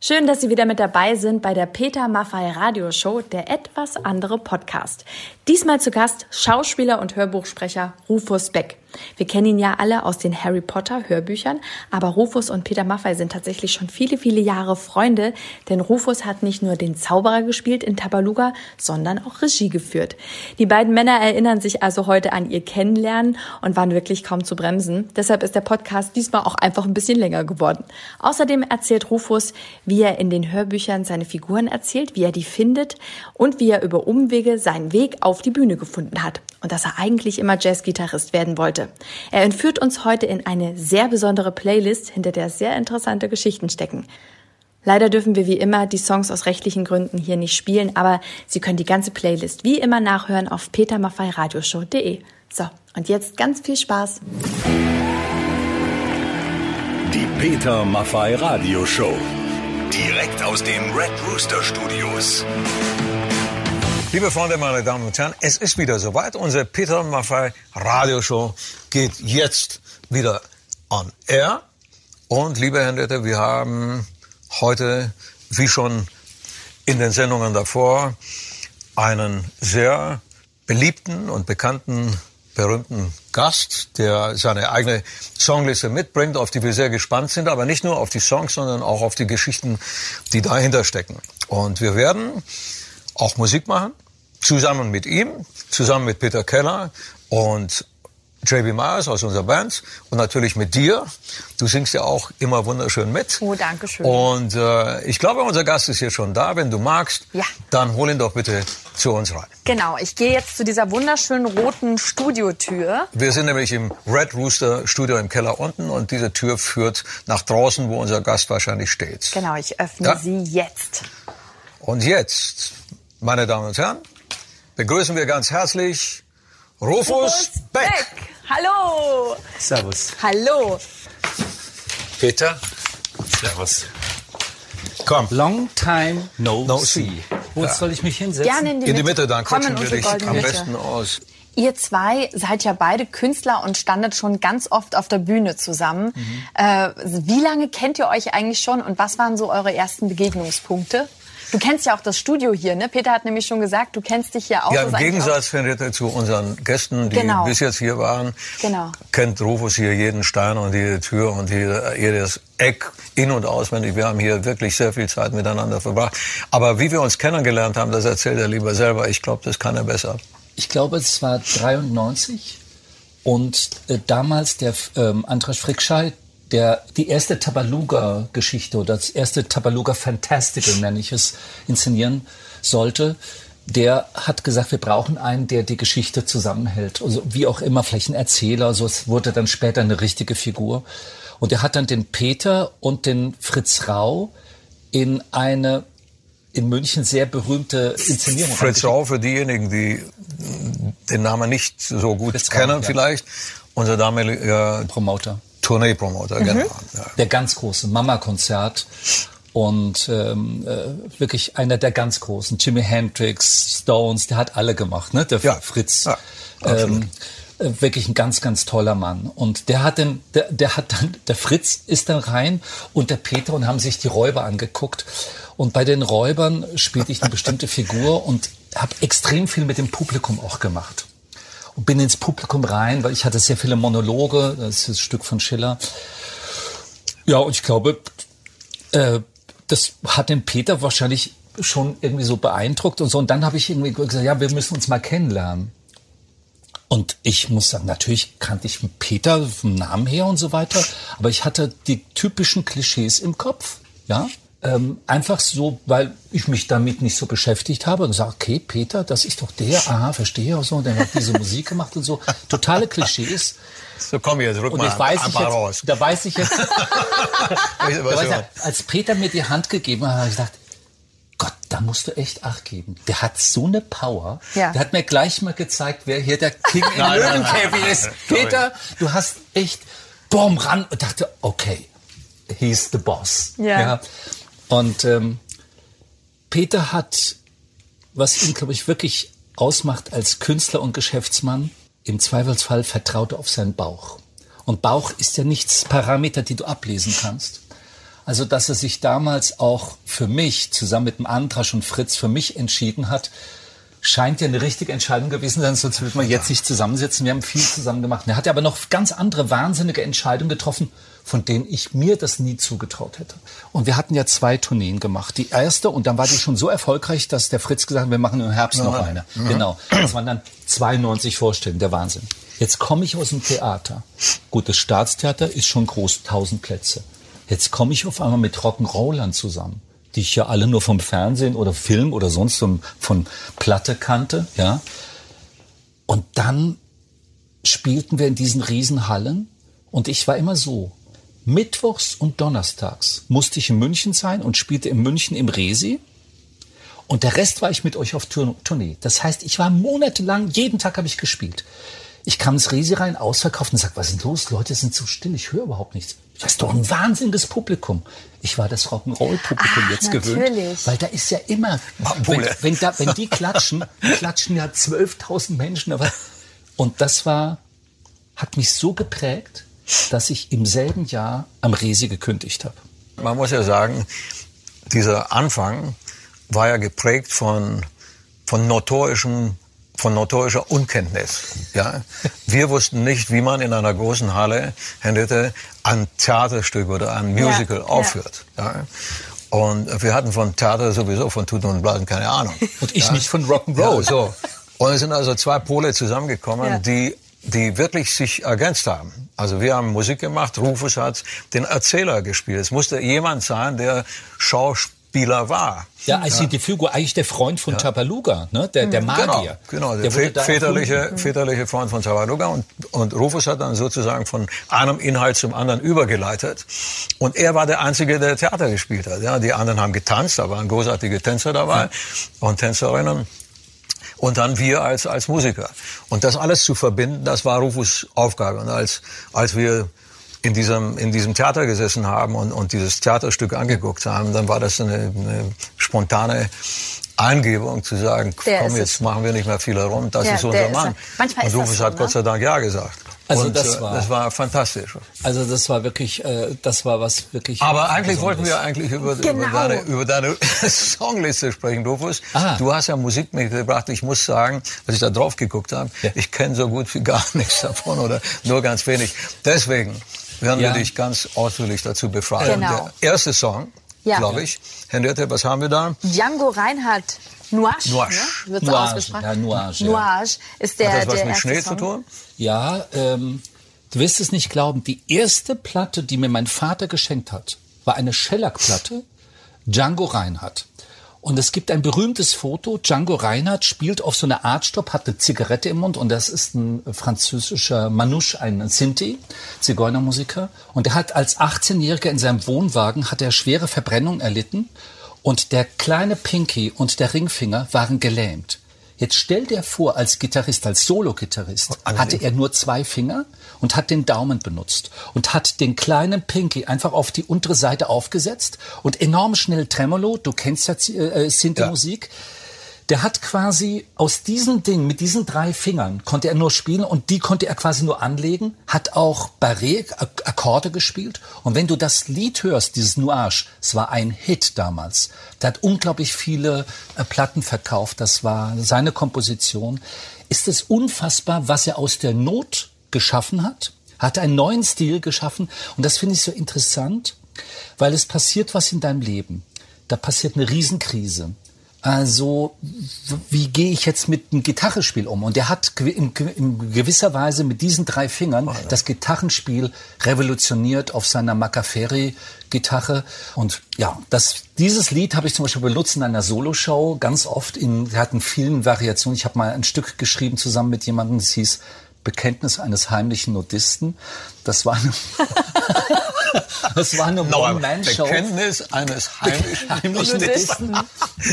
Schön, dass Sie wieder mit dabei sind bei der Peter Maffei Radioshow, der etwas andere Podcast. Diesmal zu Gast Schauspieler und Hörbuchsprecher Rufus Beck. Wir kennen ihn ja alle aus den Harry Potter Hörbüchern, aber Rufus und Peter Maffei sind tatsächlich schon viele, viele Jahre Freunde, denn Rufus hat nicht nur den Zauberer gespielt in Tabaluga, sondern auch Regie geführt. Die beiden Männer erinnern sich also heute an ihr Kennenlernen und waren wirklich kaum zu bremsen. Deshalb ist der Podcast diesmal auch einfach ein bisschen länger geworden. Außerdem erzählt Rufus, wie er in den Hörbüchern seine Figuren erzählt, wie er die findet und wie er über Umwege seinen Weg auf die Bühne gefunden hat und dass er eigentlich immer Jazzgitarrist werden wollte. Er entführt uns heute in eine sehr besondere Playlist, hinter der sehr interessante Geschichten stecken. Leider dürfen wir wie immer die Songs aus rechtlichen Gründen hier nicht spielen, aber Sie können die ganze Playlist wie immer nachhören auf petermaffeiradioshow.de. So, und jetzt ganz viel Spaß. Die Peter Maffei Radioshow. Direkt aus den Red Rooster Studios. Liebe Freunde, meine Damen und Herren, es ist wieder soweit. Unsere Peter Maffei Radioshow geht jetzt wieder on air. Und liebe Henriette, wir haben heute, wie schon in den Sendungen davor, einen sehr beliebten und bekannten, berühmten Gast, der seine eigene Songliste mitbringt, auf die wir sehr gespannt sind, aber nicht nur auf die Songs, sondern auch auf die Geschichten, die dahinter stecken. Und wir werden auch Musik machen, zusammen mit ihm, zusammen mit Peter Keller und JB Myers aus unserer Band und natürlich mit dir. Du singst ja auch immer wunderschön mit. Oh, danke schön. Und äh, ich glaube, unser Gast ist hier schon da. Wenn du magst, ja. dann hol ihn doch bitte zu uns rein. Genau, ich gehe jetzt zu dieser wunderschönen roten Studiotür. Wir sind nämlich im Red Rooster Studio im Keller unten und diese Tür führt nach draußen, wo unser Gast wahrscheinlich steht. Genau, ich öffne ja? sie jetzt. Und jetzt, meine Damen und Herren, begrüßen wir ganz herzlich Rufus Beck. Beck. Hallo. Servus. Hallo. Peter. Servus. Komm. Long time no, no see. Wo ja. soll ich mich hinsetzen? Gerne in die, in die Mitte. dann quatschen wir dich am besten aus. Ihr zwei seid ja beide Künstler und standet schon ganz oft auf der Bühne zusammen. Mhm. Äh, wie lange kennt ihr euch eigentlich schon und was waren so eure ersten Begegnungspunkte? Du kennst ja auch das Studio hier, ne? Peter hat nämlich schon gesagt, du kennst dich hier auch. Ja, im Gegensatz, Henriette, zu unseren Gästen, die genau. bis jetzt hier waren, genau. kennt Rufus hier jeden Stein und jede Tür und jedes Eck in- und auswendig. Wir haben hier wirklich sehr viel Zeit miteinander verbracht. Aber wie wir uns kennengelernt haben, das erzählt er lieber selber. Ich glaube, das kann er besser. Ich glaube, es war 93 und äh, damals der ähm, Andras Frickscheid, der die erste Tabaluga-Geschichte oder das erste Tabaluga Fantastical, nenne ich es, inszenieren sollte, der hat gesagt, wir brauchen einen, der die Geschichte zusammenhält. Also wie auch immer, vielleicht ein Erzähler, so es wurde dann später eine richtige Figur. Und er hat dann den Peter und den Fritz Rau in eine in München sehr berühmte Inszenierung. Fritz Rau für diejenigen, die den Namen nicht so gut Fritz kennen, Rau, ja. vielleicht. Unser damaliger Promoter. Tourneepromoter, mhm. genau. Ja. Der ganz große Mama-Konzert und ähm, äh, wirklich einer der ganz großen. Jimi Hendrix, Stones, der hat alle gemacht, ne? Der ja. Fritz. Ja, ähm, äh, wirklich ein ganz, ganz toller Mann. Und der hat dann, der, der hat dann, der Fritz ist dann rein und der Peter und haben sich die Räuber angeguckt. Und bei den Räubern spielte ich eine bestimmte Figur und habe extrem viel mit dem Publikum auch gemacht und bin ins Publikum rein, weil ich hatte sehr viele Monologe, das ist das Stück von Schiller. Ja, und ich glaube, äh, das hat den Peter wahrscheinlich schon irgendwie so beeindruckt und so. Und dann habe ich irgendwie gesagt, ja, wir müssen uns mal kennenlernen. Und ich muss sagen, natürlich kannte ich Peter vom Namen her und so weiter, aber ich hatte die typischen Klischees im Kopf, ja. Ähm, einfach so, weil ich mich damit nicht so beschäftigt habe und gesagt, okay, Peter, das ist doch der, aha, verstehe und so, und dann hat diese Musik gemacht und so. Totale Klischees. So komm jetzt, rück und mal jetzt weiß ein ich jetzt, raus. Da weiß ich jetzt, da weiß ich, als Peter mir die Hand gegeben hat, habe ich gedacht, Gott, da musst du echt Acht geben. Der hat so eine Power. Ja. Der hat mir gleich mal gezeigt, wer hier der King in Löwenkäfig ist. Peter, du hast echt, boom, ran und dachte, okay, he's the boss. Ja. ja. Und ähm, Peter hat, was ihn, glaube ich, wirklich ausmacht als Künstler und Geschäftsmann, im Zweifelsfall vertraut er auf seinen Bauch. Und Bauch ist ja nichts Parameter, die du ablesen kannst. Also, dass er sich damals auch für mich, zusammen mit dem Antrasch und Fritz, für mich entschieden hat, scheint ja eine richtige Entscheidung gewesen sein, sonst würde man jetzt nicht zusammensitzen. Wir haben viel zusammen gemacht. Er hat ja aber noch ganz andere wahnsinnige Entscheidungen getroffen, von denen ich mir das nie zugetraut hätte. Und wir hatten ja zwei Tourneen gemacht. Die erste, und dann war die schon so erfolgreich, dass der Fritz gesagt hat, wir machen im Herbst noch eine. Mhm. Genau. Das waren dann 92 Vorstellungen, der Wahnsinn. Jetzt komme ich aus dem Theater. Gut, das Staatstheater ist schon groß, 1000 Plätze. Jetzt komme ich auf einmal mit Rock'n'Rollern zusammen die ich ja alle nur vom Fernsehen oder Film oder sonst von, von Platte kannte, ja. Und dann spielten wir in diesen Riesenhallen und ich war immer so. Mittwochs und Donnerstags musste ich in München sein und spielte in München im Resi. Und der Rest war ich mit euch auf Tournee. Das heißt, ich war monatelang, jeden Tag habe ich gespielt. Ich kam ins Resi rein, ausverkauft und sag, was ist denn los? Leute sind so still, ich höre überhaupt nichts. Das ist doch ein wahnsinniges Publikum. Ich war das Rock'n'Roll-Publikum jetzt natürlich. gewöhnt, weil da ist ja immer, wenn, wenn, da, wenn die klatschen, klatschen ja 12.000 Menschen. Aber, und das war, hat mich so geprägt, dass ich im selben Jahr am Resi gekündigt habe. Man muss ja sagen, dieser Anfang war ja geprägt von, von notorischen von notorischer Unkenntnis. Ja? Wir wussten nicht, wie man in einer großen Halle, Henriette, ein Theaterstück oder ein Musical ja, aufführt. Ja. ja. Und wir hatten von Theater sowieso von Tuten und Blasen keine Ahnung. Und ich ja. nicht von Rock'n'Roll. Ja, so. Und es sind also zwei Pole zusammengekommen, die die wirklich sich ergänzt haben. Also wir haben Musik gemacht, Rufus hat den Erzähler gespielt. Es musste jemand sein, der Schauspieler Spieler war. Ja, also ja. die Figur eigentlich der Freund von ja. Tabaluga, ne? der, der Magier. Genau, genau der, der väterliche, väterliche Freund von Tabaluga. Und, und Rufus hat dann sozusagen von einem Inhalt zum anderen übergeleitet. Und er war der Einzige, der Theater gespielt hat. Ja, die anderen haben getanzt, da waren großartige Tänzer dabei ja. und Tänzerinnen. Und dann wir als, als Musiker. Und das alles zu verbinden, das war Rufus Aufgabe. Und als, als wir in diesem, in diesem Theater gesessen haben und, und dieses Theaterstück angeguckt haben, dann war das eine, eine spontane Eingebung zu sagen, der komm, jetzt machen wir nicht mehr viel herum, das ja, ist unser Mann. Ist, und Rufus so, hat ne? Gott sei Dank Ja gesagt. Also und, das äh, war, das war fantastisch. Also das war wirklich, äh, das war was wirklich. Aber eigentlich wollten wir eigentlich über, genau. über, deine, über deine Songliste sprechen, Rufus. Aha. Du hast ja Musik mitgebracht. Ich muss sagen, als ich da drauf geguckt habe, ja. ich kenne so gut wie gar nichts davon oder nur ganz wenig. Deswegen werden ja. wir dich ganz ausführlich dazu befragen. Genau. Der erste Song, ja. glaube ich. Henriette, was haben wir da? Django Reinhardt. Nuage, Nuage. Ne? wird so Nuage, ausgesprochen. Ja, Nuage, Nuage ist der Hat das was der mit Schnee Song? zu tun? Ja, ähm, du wirst es nicht glauben. Die erste Platte, die mir mein Vater geschenkt hat, war eine Shellac-Platte, Django Reinhardt. Und es gibt ein berühmtes Foto. Django Reinhardt spielt auf so einer Artstopp, hat eine Zigarette im Mund und das ist ein französischer Manouche, ein Sinti, Zigeunermusiker. Und er hat als 18-Jähriger in seinem Wohnwagen hat er schwere Verbrennung erlitten und der kleine Pinky und der Ringfinger waren gelähmt. Jetzt stell dir vor, als Gitarrist, als Solo-Gitarrist, hatte er nur zwei Finger und hat den Daumen benutzt und hat den kleinen Pinky einfach auf die untere Seite aufgesetzt und enorm schnell Tremolo, du kennst ja äh, Synthi-Musik, ja der hat quasi aus diesem Ding, mit diesen drei Fingern, konnte er nur spielen und die konnte er quasi nur anlegen, hat auch Barré-Akkorde gespielt. Und wenn du das Lied hörst, dieses Nuage, es war ein Hit damals. Der hat unglaublich viele äh, Platten verkauft, das war seine Komposition. Ist es unfassbar, was er aus der Not geschaffen hat? Hat einen neuen Stil geschaffen und das finde ich so interessant, weil es passiert was in deinem Leben. Da passiert eine Riesenkrise. Also, wie gehe ich jetzt mit einem Gitarrespiel um? Und er hat in, in gewisser Weise mit diesen drei Fingern das Gitarrenspiel revolutioniert auf seiner Macaferi-Gitarre. Und ja, das, dieses Lied habe ich zum Beispiel benutzt in einer Soloshow ganz oft. In, er hat in vielen Variationen. Ich habe mal ein Stück geschrieben zusammen mit jemandem, das hieß Bekenntnis eines heimlichen Nudisten. Das war eine, das war eine One-Man-Show. Bekenntnis eines heimlichen, heimlichen Nudisten.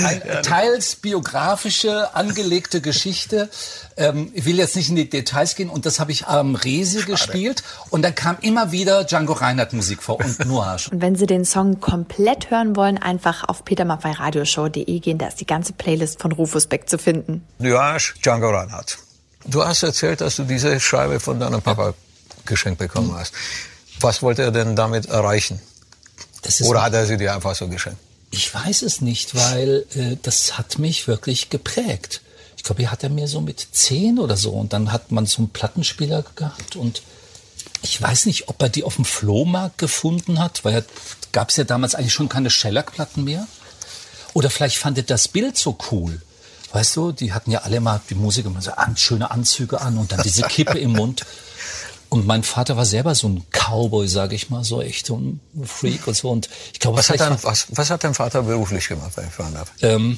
Eine teils biografische, angelegte Geschichte. Ähm, ich will jetzt nicht in die Details gehen. Und das habe ich am Resi gespielt. Und da kam immer wieder Django Reinhardt Musik vor und Nuage. Und wenn Sie den Song komplett hören wollen, einfach auf petermaffeiradioshow.de gehen. Da ist die ganze Playlist von Rufus Beck zu finden. Nuage, Django Reinhardt. Du hast erzählt, dass du diese Scheibe von deinem Papa geschenkt bekommen hast. Was wollte er denn damit erreichen? Oder hat er sie dir einfach so geschenkt? Ich weiß es nicht, weil äh, das hat mich wirklich geprägt. Ich glaube, die hat er mir so mit zehn oder so. Und dann hat man so einen Plattenspieler gehabt und ich weiß nicht, ob er die auf dem Flohmarkt gefunden hat, weil gab es ja damals eigentlich schon keine Shellac-Platten mehr. Oder vielleicht fand er das Bild so cool. Weißt du, die hatten ja alle mal, die Musiker, so an, schöne Anzüge an und dann diese Kippe im Mund. Und mein Vater war selber so ein Cowboy, sage ich mal, so echt so ein Freak und so. Und ich glaube, was, hat dein, was, was hat dein Vater beruflich gemacht, wenn ich fragen darf? Ähm,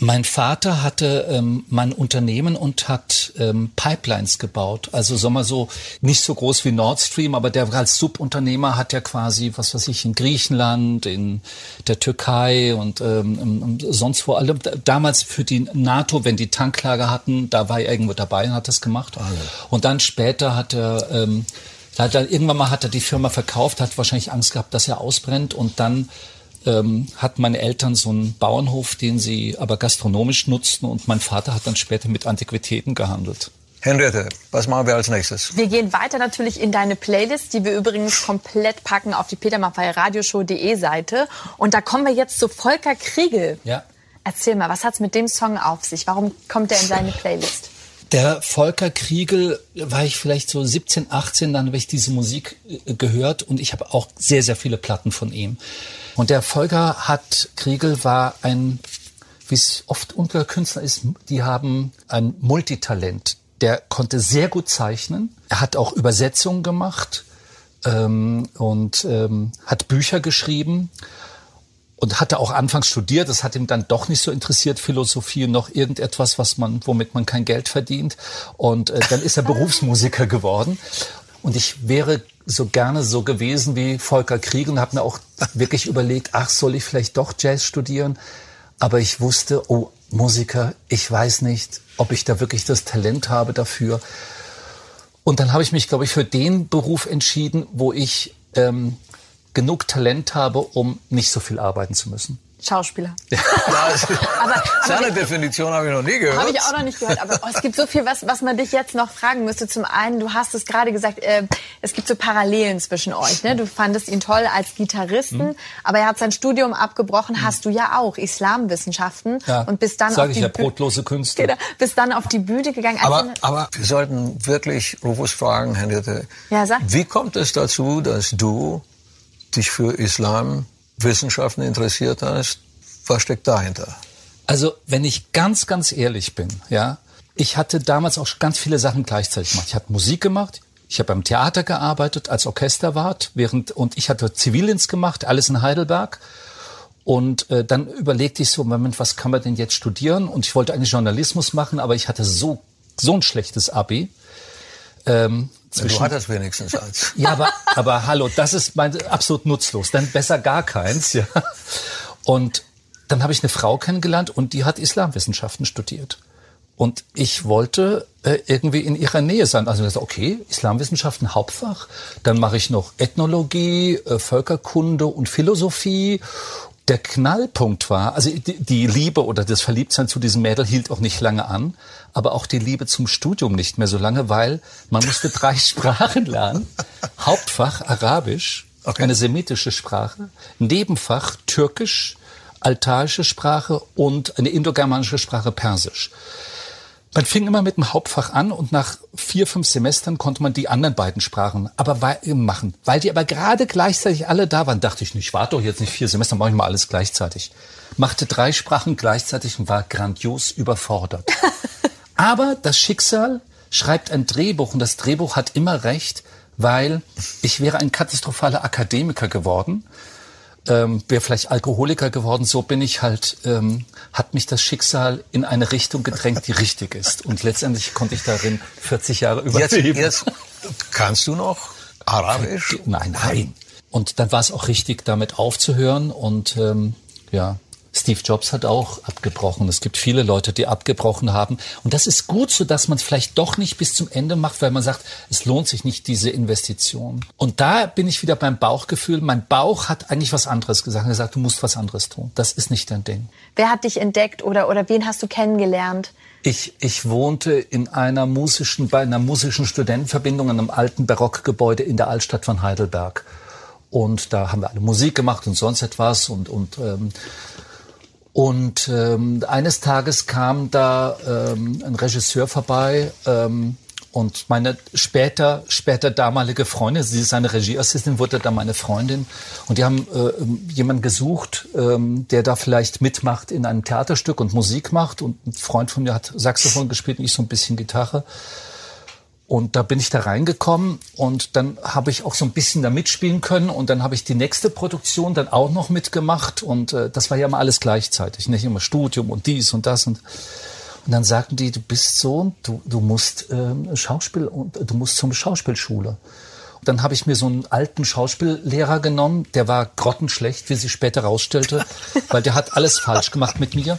mein Vater hatte ähm, mein Unternehmen und hat ähm, Pipelines gebaut. Also sagen wir so, nicht so groß wie Nord Stream, aber der als Subunternehmer hat ja quasi, was weiß ich, in Griechenland, in der Türkei und ähm, sonst wo. Alle, damals für die NATO, wenn die Tanklager hatten, da war er irgendwo dabei und hat das gemacht. Also. Und dann später hat er... Ähm, da hat er, irgendwann mal hat er die Firma verkauft, hat wahrscheinlich Angst gehabt, dass er ausbrennt und dann ähm, hatten meine Eltern so einen Bauernhof, den sie aber gastronomisch nutzten und mein Vater hat dann später mit Antiquitäten gehandelt. Henriette, was machen wir als nächstes? Wir gehen weiter natürlich in deine Playlist, die wir übrigens komplett packen auf die Peter Maffay Radioshow.de Seite. Und da kommen wir jetzt zu Volker Kriegel. Ja. Erzähl mal, was hat's mit dem Song auf sich? Warum kommt der in deine Playlist? Der Volker Kriegel war ich vielleicht so 17, 18, dann habe ich diese Musik äh, gehört und ich habe auch sehr, sehr viele Platten von ihm. Und der Volker hat, Kriegel war ein, wie es oft unter Künstlern ist, die haben ein Multitalent. Der konnte sehr gut zeichnen. Er hat auch Übersetzungen gemacht ähm, und ähm, hat Bücher geschrieben und hatte auch anfangs studiert. Das hat ihm dann doch nicht so interessiert, Philosophie noch irgendetwas, was man, womit man kein Geld verdient. Und äh, dann ist er Berufsmusiker geworden. Und ich wäre so gerne so gewesen wie Volker Krieg und habe mir auch wirklich überlegt, ach, soll ich vielleicht doch Jazz studieren? Aber ich wusste, oh, Musiker, ich weiß nicht, ob ich da wirklich das Talent habe dafür. Und dann habe ich mich, glaube ich, für den Beruf entschieden, wo ich ähm, genug Talent habe, um nicht so viel arbeiten zu müssen. Schauspieler. Ja. aber, aber Definition habe ich noch nie gehört. Habe ich auch noch nicht gehört. Aber oh, es gibt so viel, was, was man dich jetzt noch fragen müsste. Zum einen, du hast es gerade gesagt, äh, es gibt so Parallelen zwischen euch. Ne? Du fandest ihn toll als Gitarristen, mhm. aber er hat sein Studium abgebrochen. Mhm. Hast du ja auch Islamwissenschaften ja. und bist dann Sag auf ich die ja, brotlose Künste. Genau, bist dann auf die Bühne gegangen. Aber, aber wir sollten wirklich Rufus fragen, Henriette. Ja, sag. Wie kommt es dazu, dass du dich für Islam interessiert hast, was steckt dahinter? Also, wenn ich ganz, ganz ehrlich bin, ja, ich hatte damals auch ganz viele Sachen gleichzeitig gemacht. Ich habe Musik gemacht, ich habe beim Theater gearbeitet als Orchesterwart, während und ich hatte Zivildienst gemacht, alles in Heidelberg. Und äh, dann überlegte ich so, Moment, was kann man denn jetzt studieren? Und ich wollte eigentlich Journalismus machen, aber ich hatte so so ein schlechtes Abi. Ähm, zwischen, du hattest wenigstens eins. Ja, aber, aber hallo, das ist mein, absolut nutzlos. Dann besser gar keins, ja. Und dann habe ich eine Frau kennengelernt und die hat Islamwissenschaften studiert. Und ich wollte äh, irgendwie in ihrer Nähe sein. Also ich dachte, okay, Islamwissenschaften Hauptfach, dann mache ich noch Ethnologie, äh, Völkerkunde und Philosophie der Knallpunkt war, also die, die, Liebe oder das Verliebtsein zu diesem Mädel hielt auch nicht lange an, aber auch die Liebe zum Studium nicht mehr so lange, weil man musste drei Sprachen lernen. Hauptfach Arabisch, okay. eine semitische Sprache, Nebenfach Türkisch, altaische Sprache und eine indogermanische Sprache Persisch. Man fing immer mit dem Hauptfach an und nach vier, fünf Semestern konnte man die anderen beiden Sprachen aber machen. Weil die aber gerade gleichzeitig alle da waren, dachte ich, ich warte doch jetzt nicht vier Semester, mache ich mal alles gleichzeitig. Machte drei Sprachen gleichzeitig und war grandios überfordert. aber das Schicksal schreibt ein Drehbuch und das Drehbuch hat immer recht, weil ich wäre ein katastrophaler Akademiker geworden ähm, wäre vielleicht Alkoholiker geworden. So bin ich halt, ähm, hat mich das Schicksal in eine Richtung gedrängt, die richtig ist. Und letztendlich konnte ich darin 40 Jahre überleben. Jetzt, jetzt kannst du noch Arabisch? Nein, nein. Und dann war es auch richtig, damit aufzuhören. Und ähm, ja, Steve Jobs hat auch abgebrochen. Es gibt viele Leute, die abgebrochen haben. Und das ist gut, so dass man es vielleicht doch nicht bis zum Ende macht, weil man sagt, es lohnt sich nicht, diese Investition. Und da bin ich wieder beim Bauchgefühl. Mein Bauch hat eigentlich was anderes gesagt. Er hat gesagt, du musst was anderes tun. Das ist nicht dein Ding. Wer hat dich entdeckt oder, oder wen hast du kennengelernt? Ich, ich wohnte in einer musischen, bei einer musischen Studentenverbindung in einem alten Barockgebäude in der Altstadt von Heidelberg. Und da haben wir alle Musik gemacht und sonst etwas und und ähm, und ähm, eines Tages kam da ähm, ein Regisseur vorbei ähm, und meine später, später damalige Freundin, sie ist eine Regieassistentin, wurde dann meine Freundin. Und die haben äh, jemanden gesucht, ähm, der da vielleicht mitmacht in einem Theaterstück und Musik macht. Und ein Freund von mir hat Saxophon gespielt und ich so ein bisschen Gitarre. Und da bin ich da reingekommen und dann habe ich auch so ein bisschen da mitspielen können. Und dann habe ich die nächste Produktion dann auch noch mitgemacht. Und äh, das war ja immer alles gleichzeitig, nicht? Immer Studium und dies und das und und dann sagten die, du bist so, du, du musst ähm, Schauspiel und du musst zum Schauspielschule. Und dann habe ich mir so einen alten Schauspiellehrer genommen, der war grottenschlecht, wie sich später rausstellte, weil der hat alles falsch gemacht mit mir.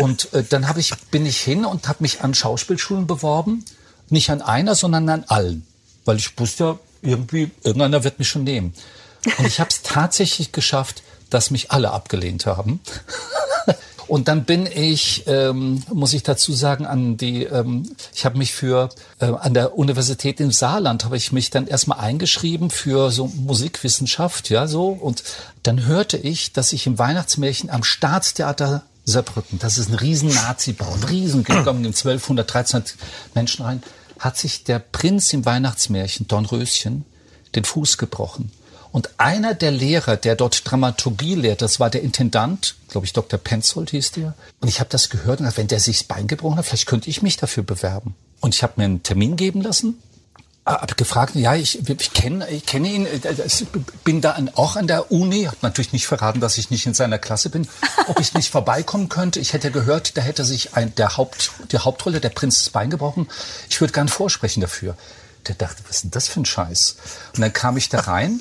Und äh, dann habe ich bin ich hin und habe mich an Schauspielschulen beworben nicht an einer, sondern an allen. Weil ich wusste ja, irgendwie, irgendeiner wird mich schon nehmen. Und ich habe es tatsächlich geschafft, dass mich alle abgelehnt haben. Und dann bin ich, ähm, muss ich dazu sagen, an die, ähm, ich habe mich für äh, an der Universität im Saarland habe ich mich dann erstmal eingeschrieben für so Musikwissenschaft, ja so. Und dann hörte ich, dass ich im Weihnachtsmärchen am Staatstheater Saarbrücken, das ist ein riesen Nazi-Bau, ein riesen, gekommen in 1200, 1300 Menschen rein, hat sich der Prinz im Weihnachtsmärchen, Dornröschen, den Fuß gebrochen. Und einer der Lehrer, der dort Dramaturgie lehrt, das war der Intendant, glaube ich, Dr. Penzold hieß der. Und ich habe das gehört und dachte, wenn der sich das Bein gebrochen hat, vielleicht könnte ich mich dafür bewerben. Und ich habe mir einen Termin geben lassen habe gefragt, ja, ich, ich kenne ich kenne ihn, ich äh, bin da an, auch an der Uni, habe natürlich nicht verraten, dass ich nicht in seiner Klasse bin, ob ich nicht vorbeikommen könnte. Ich hätte gehört, da hätte sich ein, der Haupt, die Hauptrolle, der Prinz das Bein gebrochen. Ich würde gern vorsprechen dafür. Der dachte, was ist denn das für ein Scheiß? Und dann kam ich da rein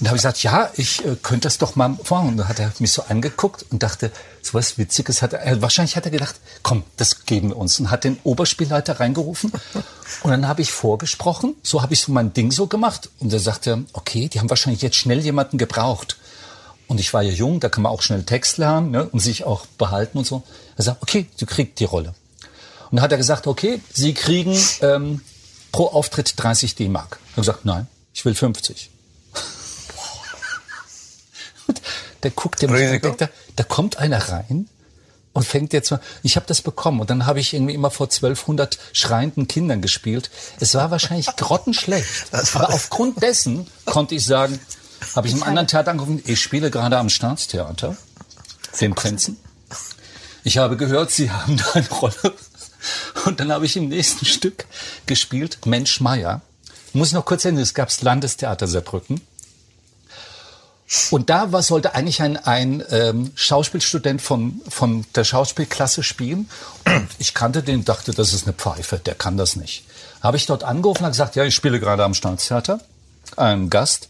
und habe ich gesagt, ja, ich äh, könnte das doch mal vormachen. Und dann hat er mich so angeguckt und dachte, so was Witziges hat er, äh, wahrscheinlich hat er gedacht, komm, das geben wir uns. Und hat den Oberspielleiter reingerufen. Und dann habe ich vorgesprochen, so habe ich so mein Ding so gemacht. Und er sagte, okay, die haben wahrscheinlich jetzt schnell jemanden gebraucht. Und ich war ja jung, da kann man auch schnell Text lernen ne, und sich auch behalten und so. Er sagt, okay, du kriegst die Rolle. Und dann hat er gesagt, okay, Sie kriegen ähm, pro Auftritt 30 D-Mark. Er hat gesagt, nein, ich will 50. der guckt mich denkt, da, da kommt einer rein und fängt jetzt mal. Ich habe das bekommen und dann habe ich irgendwie immer vor 1200 schreienden Kindern gespielt. Es war wahrscheinlich grottenschlecht, aber aufgrund dessen konnte ich sagen, habe ich im anderen Theater angerufen, ich spiele gerade am Staatstheater, den Prinzen. Ich habe gehört, Sie haben da eine Rolle. Und dann habe ich im nächsten Stück gespielt, Mensch Meier. Muss ich noch kurz erinnern, es gab das Landestheater Saarbrücken. Und da war, sollte eigentlich ein, ein ähm, Schauspielstudent von, von der Schauspielklasse spielen. Und ich kannte den, dachte, das ist eine Pfeife, der kann das nicht. Habe ich dort angerufen und gesagt, ja, ich spiele gerade am Staatstheater, ein Gast,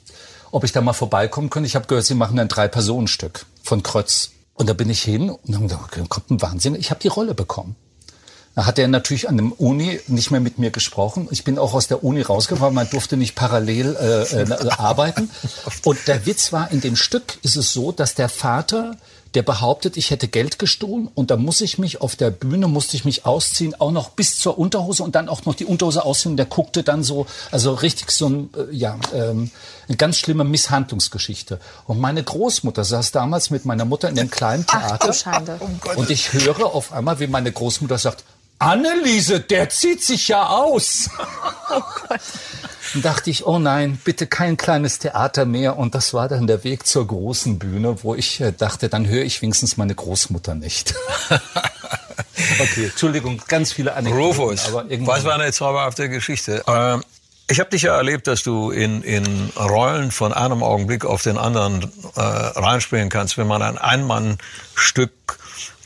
ob ich da mal vorbeikommen könnte. Ich habe gehört, sie machen ein Drei-Personen-Stück von Krötz. Und da bin ich hin und dann kommt ein Wahnsinn. Ich habe die Rolle bekommen. Da hat er natürlich an dem Uni nicht mehr mit mir gesprochen. Ich bin auch aus der Uni rausgefahren, man durfte nicht parallel äh, äh, arbeiten. Und der Witz war, in dem Stück ist es so, dass der Vater der behauptet, ich hätte Geld gestohlen und da muss ich mich auf der Bühne, musste ich mich ausziehen, auch noch bis zur Unterhose und dann auch noch die Unterhose ausziehen. Der guckte dann so, also richtig so ein, äh, ja, ähm, eine ganz schlimme Misshandlungsgeschichte. Und meine Großmutter saß damals mit meiner Mutter in dem kleinen Theater. Ach, und ich höre auf einmal, wie meine Großmutter sagt, Anneliese, der zieht sich ja aus. Oh Gott. Dann dachte ich, oh nein, bitte kein kleines Theater mehr. Und das war dann der Weg zur großen Bühne, wo ich äh, dachte, dann höre ich wenigstens meine Großmutter nicht. okay, Entschuldigung, ganz viele Anekdoten. Rufus, was war eine zauberhafte Geschichte? Ähm, ich habe dich ja erlebt, dass du in, in Rollen von einem Augenblick auf den anderen äh, reinspielen kannst, wenn man ein Einmannstück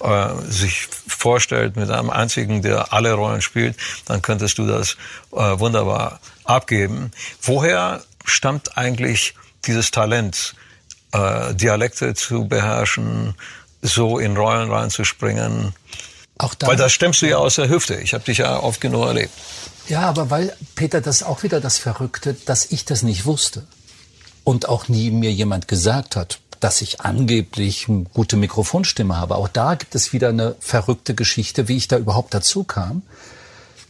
äh, sich vorstellt mit einem einzigen, der alle Rollen spielt, dann könntest du das äh, wunderbar abgeben. Woher stammt eigentlich dieses Talent, äh, Dialekte zu beherrschen, so in Rollen reinzuspringen? Auch da weil das stemmst du ja aus der Hüfte. Ich habe dich ja oft genug erlebt. Ja, aber weil, Peter, das ist auch wieder das Verrückte, dass ich das nicht wusste. Und auch nie mir jemand gesagt hat, dass ich angeblich eine gute Mikrofonstimme habe. Auch da gibt es wieder eine verrückte Geschichte, wie ich da überhaupt dazu kam.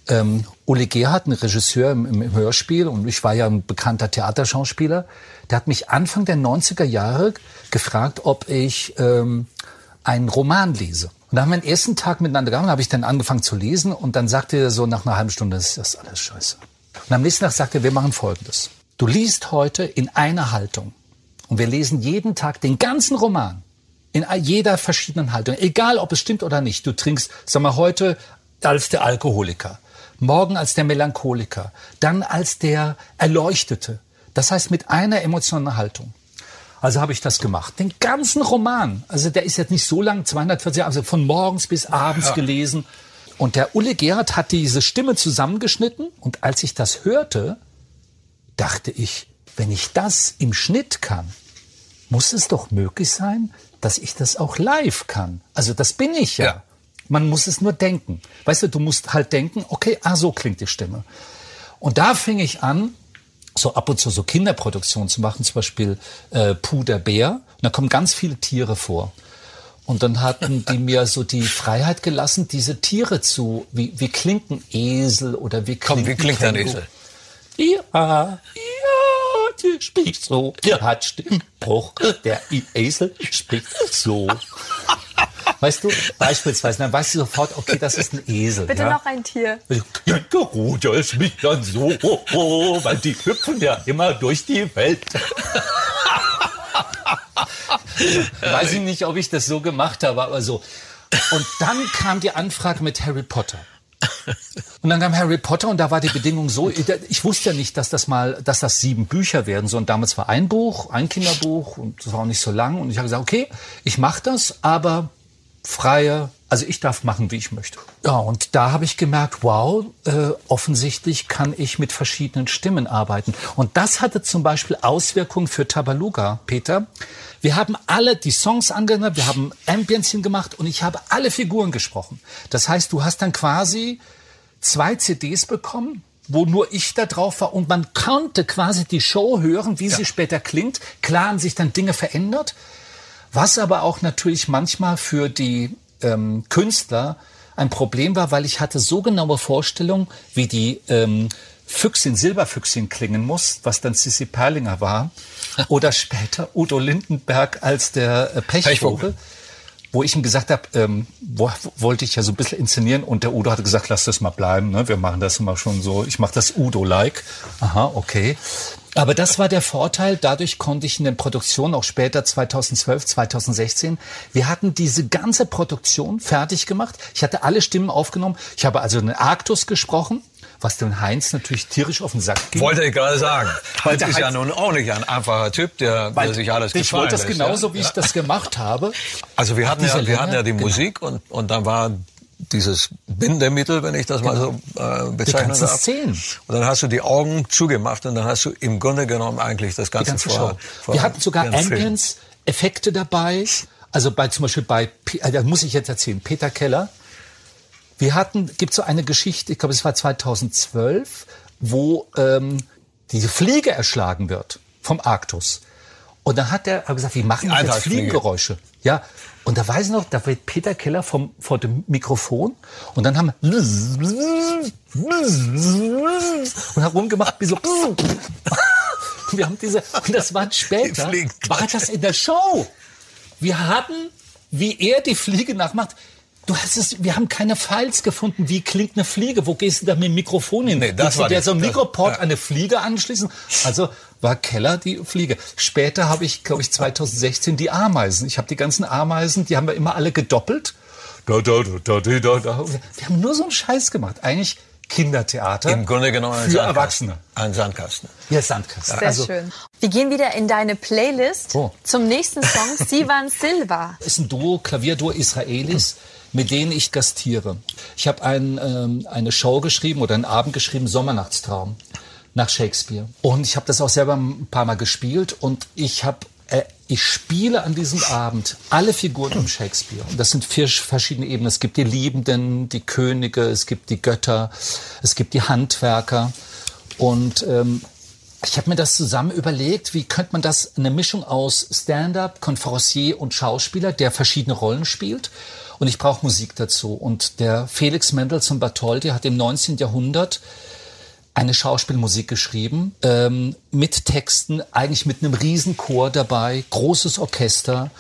ähm, Uli Gerhardt, ein Regisseur im, im, Hörspiel, und ich war ja ein bekannter Theaterschauspieler, der hat mich Anfang der 90er Jahre gefragt, ob ich ähm, einen Roman lese. Und da haben wir den ersten Tag miteinander gehabt, habe ich dann angefangen zu lesen und dann sagte er so nach einer halben Stunde, das ist alles scheiße. Und am nächsten Tag sagte er, wir machen Folgendes. Du liest heute in einer Haltung und wir lesen jeden Tag den ganzen Roman in jeder verschiedenen Haltung, egal ob es stimmt oder nicht. Du trinkst, sag mal, heute als der Alkoholiker, morgen als der Melancholiker, dann als der Erleuchtete. Das heißt mit einer emotionalen Haltung. Also habe ich das gemacht. Den ganzen Roman, also der ist jetzt nicht so lang, 240, also von morgens bis abends ja. gelesen. Und der Ulle Gerhard hat diese Stimme zusammengeschnitten. Und als ich das hörte, dachte ich, wenn ich das im Schnitt kann, muss es doch möglich sein, dass ich das auch live kann. Also das bin ich ja. ja. Man muss es nur denken. Weißt du, du musst halt denken, okay, ah, so klingt die Stimme. Und da fing ich an, so ab und zu so Kinderproduktionen zu machen, zum Beispiel äh, Puder Bär. Und da kommen ganz viele Tiere vor. Und dann hatten die mir so die Freiheit gelassen, diese Tiere zu, wie, wie klingt ein Esel oder wie klingt, Komm, wie klingt ein Esel? Ja, die spricht so. Der hat Stimmbruch. Der Esel spricht so. Weißt du, beispielsweise, dann weißt du sofort, okay, das ist ein Esel. Bitte ja? noch ein Tier. Der ist mich dann so, oh, oh, weil die hüpfen ja immer durch die Welt. Weiß ich nicht, ob ich das so gemacht habe, aber so. Und dann kam die Anfrage mit Harry Potter. Und dann kam Harry Potter und da war die Bedingung so, ich wusste ja nicht, dass das mal, dass das sieben Bücher werden, sondern damals war ein Buch, ein Kinderbuch und das war auch nicht so lang und ich habe gesagt, okay, ich mache das, aber freie, also ich darf machen, wie ich möchte. Ja, und da habe ich gemerkt, wow, äh, offensichtlich kann ich mit verschiedenen Stimmen arbeiten. Und das hatte zum Beispiel Auswirkungen für Tabaluga, Peter. Wir haben alle die Songs angehört, wir haben Ambience gemacht und ich habe alle Figuren gesprochen. Das heißt, du hast dann quasi zwei CDs bekommen, wo nur ich da drauf war und man konnte quasi die Show hören, wie ja. sie später klingt. Klar haben sich dann Dinge verändert. Was aber auch natürlich manchmal für die ähm, Künstler ein Problem war, weil ich hatte so genaue Vorstellungen, wie die ähm, Füchsin, Silberfüchsin klingen muss, was dann Sissi Perlinger war. Oder später Udo Lindenberg als der äh, Pechvogel. Pechvogel. Wo ich ihm gesagt habe, ähm, wo, wollte ich ja so ein bisschen inszenieren und der Udo hatte gesagt, lass das mal bleiben, ne? wir machen das immer schon so, ich mache das Udo-like. Aha, okay. Aber das war der Vorteil. Dadurch konnte ich in den Produktionen auch später 2012, 2016, wir hatten diese ganze Produktion fertig gemacht. Ich hatte alle Stimmen aufgenommen. Ich habe also einen Arktus gesprochen was den Heinz natürlich tierisch auf den Sack ging. Wollte ich gerade sagen. Heinz ist ja nun auch nicht ein einfacher Typ, der, der sich alles Ich wollte das genauso, ja? wie ich das gemacht habe. Also wir hatten, ja, wir hatten ja die genau. Musik und, und dann war dieses Bindemittel, wenn ich das genau. mal so äh, bezeichnen darf. Szenen. Und dann hast du die Augen zugemacht und dann hast du im Grunde genommen eigentlich das ganze, ganze vor, vor, Wir hatten sogar Ambience-Effekte dabei. Also bei zum Beispiel bei, äh, da muss ich jetzt erzählen, Peter Keller. Wir hatten, gibt so eine Geschichte, ich glaube, es war 2012, wo ähm, diese Fliege erschlagen wird vom Arktus. Und dann hat er gesagt, wie machen jetzt Fliegengeräusche? Ja, und da weiß ich noch, da wird Peter Keller vom, vor dem Mikrofon und dann haben und herumgemacht wie so. wir haben diese, und das war später, war das in der Show. Wir hatten, wie er die Fliege nachmacht, Du hast es, wir haben keine Files gefunden. Wie klingt eine Fliege? Wo gehst du da mit dem Mikrofon hin? Nee, das Willst war du dir so ein Mikroport ja. eine Fliege anschließen? Also war Keller die Fliege. Später habe ich, glaube ich, 2016 die Ameisen. Ich habe die ganzen Ameisen, die haben wir immer alle gedoppelt. Da, da, da, da, da, da. Wir haben nur so einen Scheiß gemacht. Eigentlich Kindertheater. Im Grunde genommen ein für Sandkasten. Erwachsene. Ein Sandkasten. Ja, Sandkasten. Sehr also, schön. Wir gehen wieder in deine Playlist oh. zum nächsten Song, Sivan Silva. Ist ein Duo, Klavierduo Israelis mit denen ich gastiere. Ich habe ein, ähm, eine Show geschrieben oder einen Abend geschrieben, Sommernachtstraum nach Shakespeare. Und ich habe das auch selber ein paar Mal gespielt und ich habe äh, ich spiele an diesem Abend alle Figuren um Shakespeare. Und das sind vier verschiedene Ebenen. Es gibt die Liebenden, die Könige, es gibt die Götter, es gibt die Handwerker. Und ähm, ich habe mir das zusammen überlegt, wie könnte man das, eine Mischung aus Stand-up, Conferencier und Schauspieler, der verschiedene Rollen spielt. Und ich brauche Musik dazu. Und der Felix Mendelssohn Bartholdy hat im 19. Jahrhundert eine Schauspielmusik geschrieben, ähm, mit Texten, eigentlich mit einem Riesenchor dabei, großes Orchester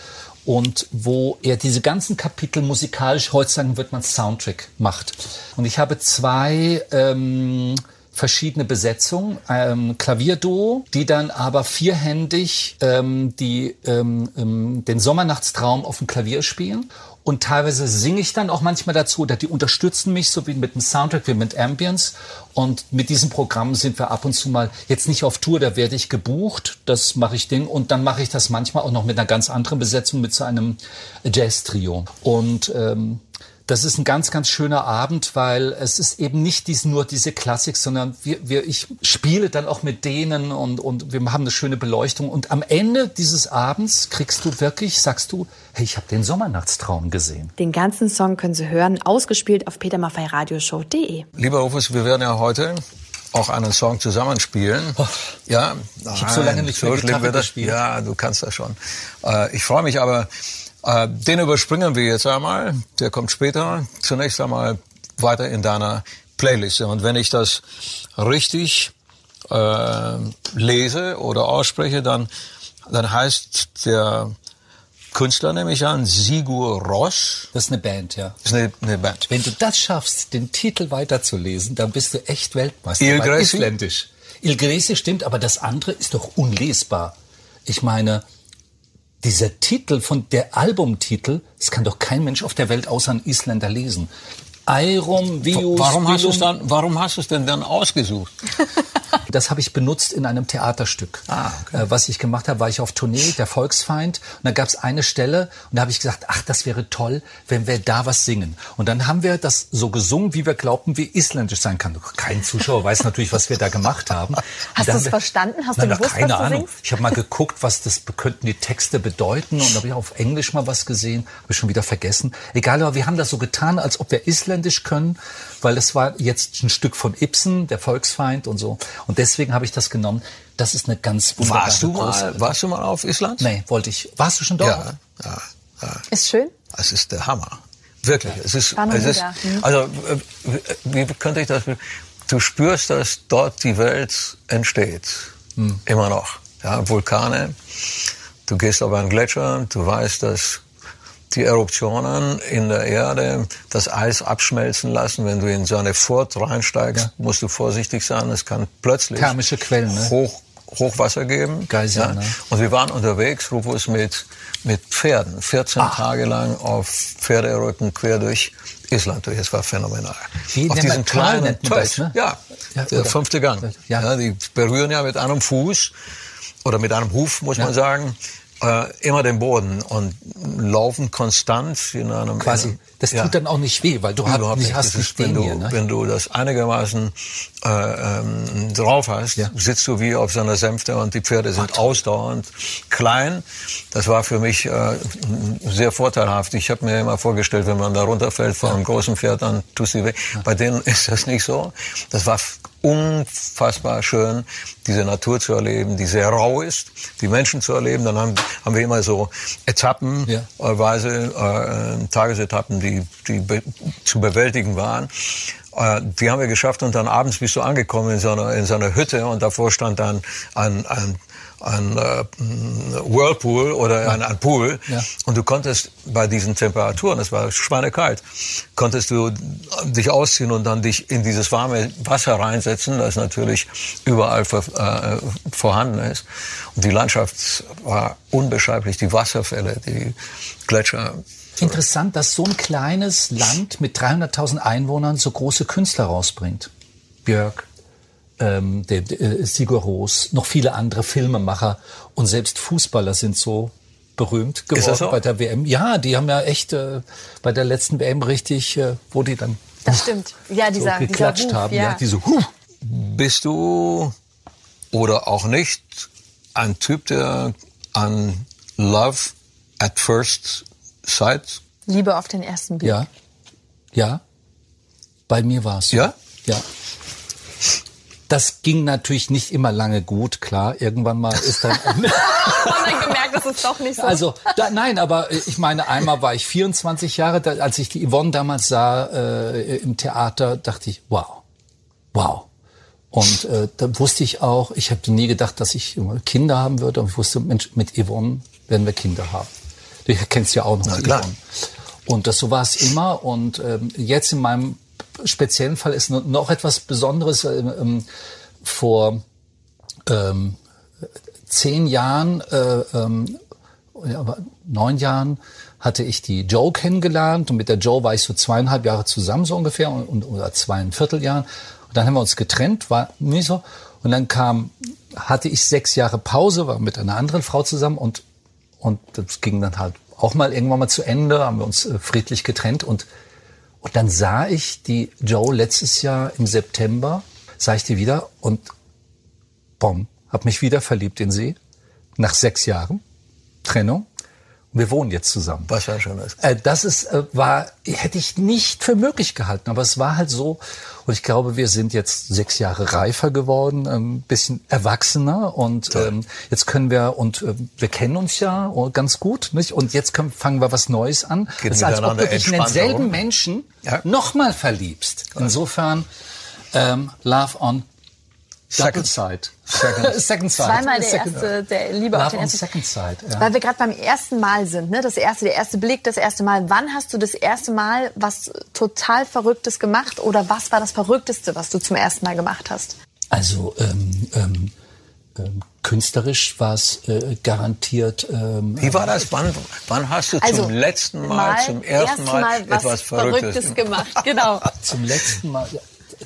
und wo er diese ganzen Kapitel musikalisch, heutzutage wird man Soundtrack macht. Und ich habe zwei ähm, verschiedene Besetzungen, ähm, Klavierduo, die dann aber vierhändig ähm, die, ähm, ähm, den Sommernachtstraum auf dem Klavier spielen. Und teilweise singe ich dann auch manchmal dazu, oder die unterstützen mich, so wie mit dem Soundtrack, wie mit Ambience. Und mit diesem Programm sind wir ab und zu mal jetzt nicht auf Tour, da werde ich gebucht, das mache ich Ding. Und dann mache ich das manchmal auch noch mit einer ganz anderen Besetzung, mit so einem Jazz-Trio. Und ähm, das ist ein ganz, ganz schöner Abend, weil es ist eben nicht dies, nur diese Klassik, sondern wir, wir, ich spiele dann auch mit denen und, und wir haben eine schöne Beleuchtung. Und am Ende dieses Abends kriegst du wirklich, sagst du, hey, ich habe den Sommernachtstraum gesehen. Den ganzen Song können Sie hören, ausgespielt auf petermaffeiradioshow.de. Lieber Rufus, wir werden ja heute auch einen Song zusammenspielen. Oh, ja, ich habe so lange nicht mehr so Gitarre gespielt. Ja, du kannst das schon. Äh, ich freue mich aber, den überspringen wir jetzt einmal. Der kommt später. Zunächst einmal weiter in deiner Playlist. Und wenn ich das richtig äh, lese oder ausspreche, dann, dann heißt der Künstler nehme ich an, Sigur Ross. Das ist eine Band, ja. Das ist eine, eine Band. Wenn du das schaffst, den Titel weiterzulesen, dann bist du echt Weltmeister. Il? Isländisch. Il Greci stimmt, aber das andere ist doch unlesbar. Ich meine, dieser Titel von der Albumtitel, das kann doch kein Mensch auf der Welt außer ein Isländer lesen. Eirum, Vius, warum hast du es dann, warum hast du es denn dann ausgesucht? Das habe ich benutzt in einem Theaterstück. Ah, okay. Äh, was ich gemacht habe, war ich auf Tournee, der Volksfeind. Und da gab es eine Stelle und da habe ich gesagt, ach, das wäre toll, wenn wir da was singen. Und dann haben wir das so gesungen, wie wir glaubten, wie isländisch sein kann. Kein Zuschauer weiß natürlich, was wir da gemacht haben. Hast du es verstanden? Hast nein, du gewusst, keine was du Ahnung. Singst? Ich habe mal geguckt, was das könnten die Texte bedeuten. Und da habe ich auf Englisch mal was gesehen, habe ich schon wieder vergessen. Egal, aber wir haben das so getan, als ob wir isländisch können, weil es war jetzt ein Stück von Ibsen, der Volksfeind und so. Und deswegen habe ich das genommen. Das ist eine ganz wunderbare warst du mal, Warst du mal auf Island? Nee, wollte ich. Warst du schon dort? Ja, ja, ja. Ist schön. Es ist der Hammer. Wirklich. Es ist, es ist, da. Hm. also, wie könnte ich das, du spürst, dass dort die Welt entsteht. Hm. Immer noch. Ja, Vulkane. Du gehst auf einen Gletscher, du weißt, dass die Eruptionen in der Erde das Eis abschmelzen lassen. Wenn du in so eine Furt reinsteigst, Ja. musst du vorsichtig sein. Es kann plötzlich Thermische Quellen, ne? Hoch, Hochwasser geben. Geiseln, ne? Und wir waren unterwegs, Rufus, mit, mit Pferden. 14 Ah. Tage lang auf Pferderücken quer durch Island durch. Es war phänomenal. Wie auf man das, Tölt. ne? Ja, Ja, der fünfte Gang. Ja. die berühren ja mit einem Fuß oder mit einem Huf, muss man sagen, äh, immer den Boden und laufen konstant in einem... Quasi. in- Das ja. tut dann auch nicht weh, weil du hast nicht, hast nicht wenn, du, hier. Ne? wenn du das einigermaßen äh, ähm, drauf hast, Ja. sitzt du wie auf so einer Sänfte und die Pferde sind ausdauernd klein. Das war für mich äh, sehr vorteilhaft. Ich habe mir immer vorgestellt, wenn man da runterfällt von einem großen Pferd, dann tust du weh. Bei denen ist das nicht so. Das war unfassbar schön, diese Natur zu erleben, die sehr rau ist, die Menschen zu erleben. Dann haben, haben wir immer so Etappen, Ja. äh, äh, Tagesetappen, die, die be zu bewältigen waren. Äh, die haben wir geschafft und dann abends bist du angekommen in so einer, in so einer Hütte und davor stand dann ein, ein, ein äh, Whirlpool oder ein, ein Pool Ja. und du konntest bei diesen Temperaturen, es war schweinekalt, konntest du dich ausziehen und dann dich in dieses warme Wasser reinsetzen, das natürlich überall äh, vorhanden ist. Und die Landschaft war unbeschreiblich, die Wasserfälle, die Gletscher. Interessant, dass so ein kleines Land mit 300.000 Einwohnern so große Künstler rausbringt. Björk, ähm, der, der, äh, Sigur Ros, noch viele andere Filmemacher und selbst Fußballer sind so berühmt geworden so? bei der WM. Ja, die haben ja echt äh, bei der letzten WM richtig, äh, wo die dann Das stimmt. Ja, so dieser, geklatscht dieser Ruf, haben, ja. ja, diese huh, Bist du oder auch nicht ein Typ, der an Love at First Sight? Liebe auf den ersten Blick. ja, ja, bei mir war's. Ja? Ja. Das ging natürlich nicht immer lange gut, klar. Irgendwann mal ist dann. Man dann gemerkt, das ist doch nicht so. Also da, nein, aber äh, ich meine, einmal war ich 24 Jahre, da, als ich die Yvonne damals sah äh, im Theater, dachte ich, wow, wow. Und äh, da wusste ich auch, ich habe nie gedacht, dass ich Kinder haben würde. Und ich wusste, Mensch, mit Yvonne werden wir Kinder haben. Du kennst ja auch noch Na, klar. Yvonne. Und das so war es immer. Und ähm, jetzt in meinem speziellen Fall ist noch etwas Besonderes. Ähm, ähm, vor ähm, zehn Jahren, äh, ähm, neun Jahren hatte ich die Joe kennengelernt und mit der Joe war ich so zweieinhalb Jahre zusammen so ungefähr und, und oder zweieinviertel Jahren. Und dann haben wir uns getrennt, war nicht so. Und dann kam, hatte ich sechs Jahre Pause, war mit einer anderen Frau zusammen und und das ging dann halt auch mal irgendwann mal zu Ende, haben wir uns äh, friedlich getrennt und dann sah ich die Joe letztes Jahr im September, sah ich die wieder und bom, hab mich wieder verliebt in sie. Nach sechs Jahren Trennung. Wir wohnen jetzt zusammen. Was ja schon ist. Äh, das ist, äh, war, hätte ich nicht für möglich gehalten, aber es war halt so. Und ich glaube, wir sind jetzt sechs Jahre reifer geworden, ein bisschen erwachsener und ähm, jetzt können wir und äh, wir kennen uns ja ganz gut, nicht? Und jetzt können, fangen wir was Neues an. Geht das ist, als ob du dich in denselben. Menschen Ja. nochmal verliebst. Insofern ähm, Love on Second. Side. Second. Second Side. Zweimal der Second- erste, der Liebe auf den ersten. Second Side. Ja. Weil wir gerade beim ersten Mal sind, ne? Das erste, der erste Blick, das erste Mal. Wann hast du das erste Mal was total Verrücktes gemacht oder was war das Verrückteste, was du zum ersten Mal gemacht hast? Also ähm, ähm, ähm, künstlerisch war es äh, garantiert. Ähm, Wie war das? Wann, wann hast du Also, zum letzten Mal, zum ersten Mal, was etwas Verrücktes, gemacht? Genau. zum letzten Mal,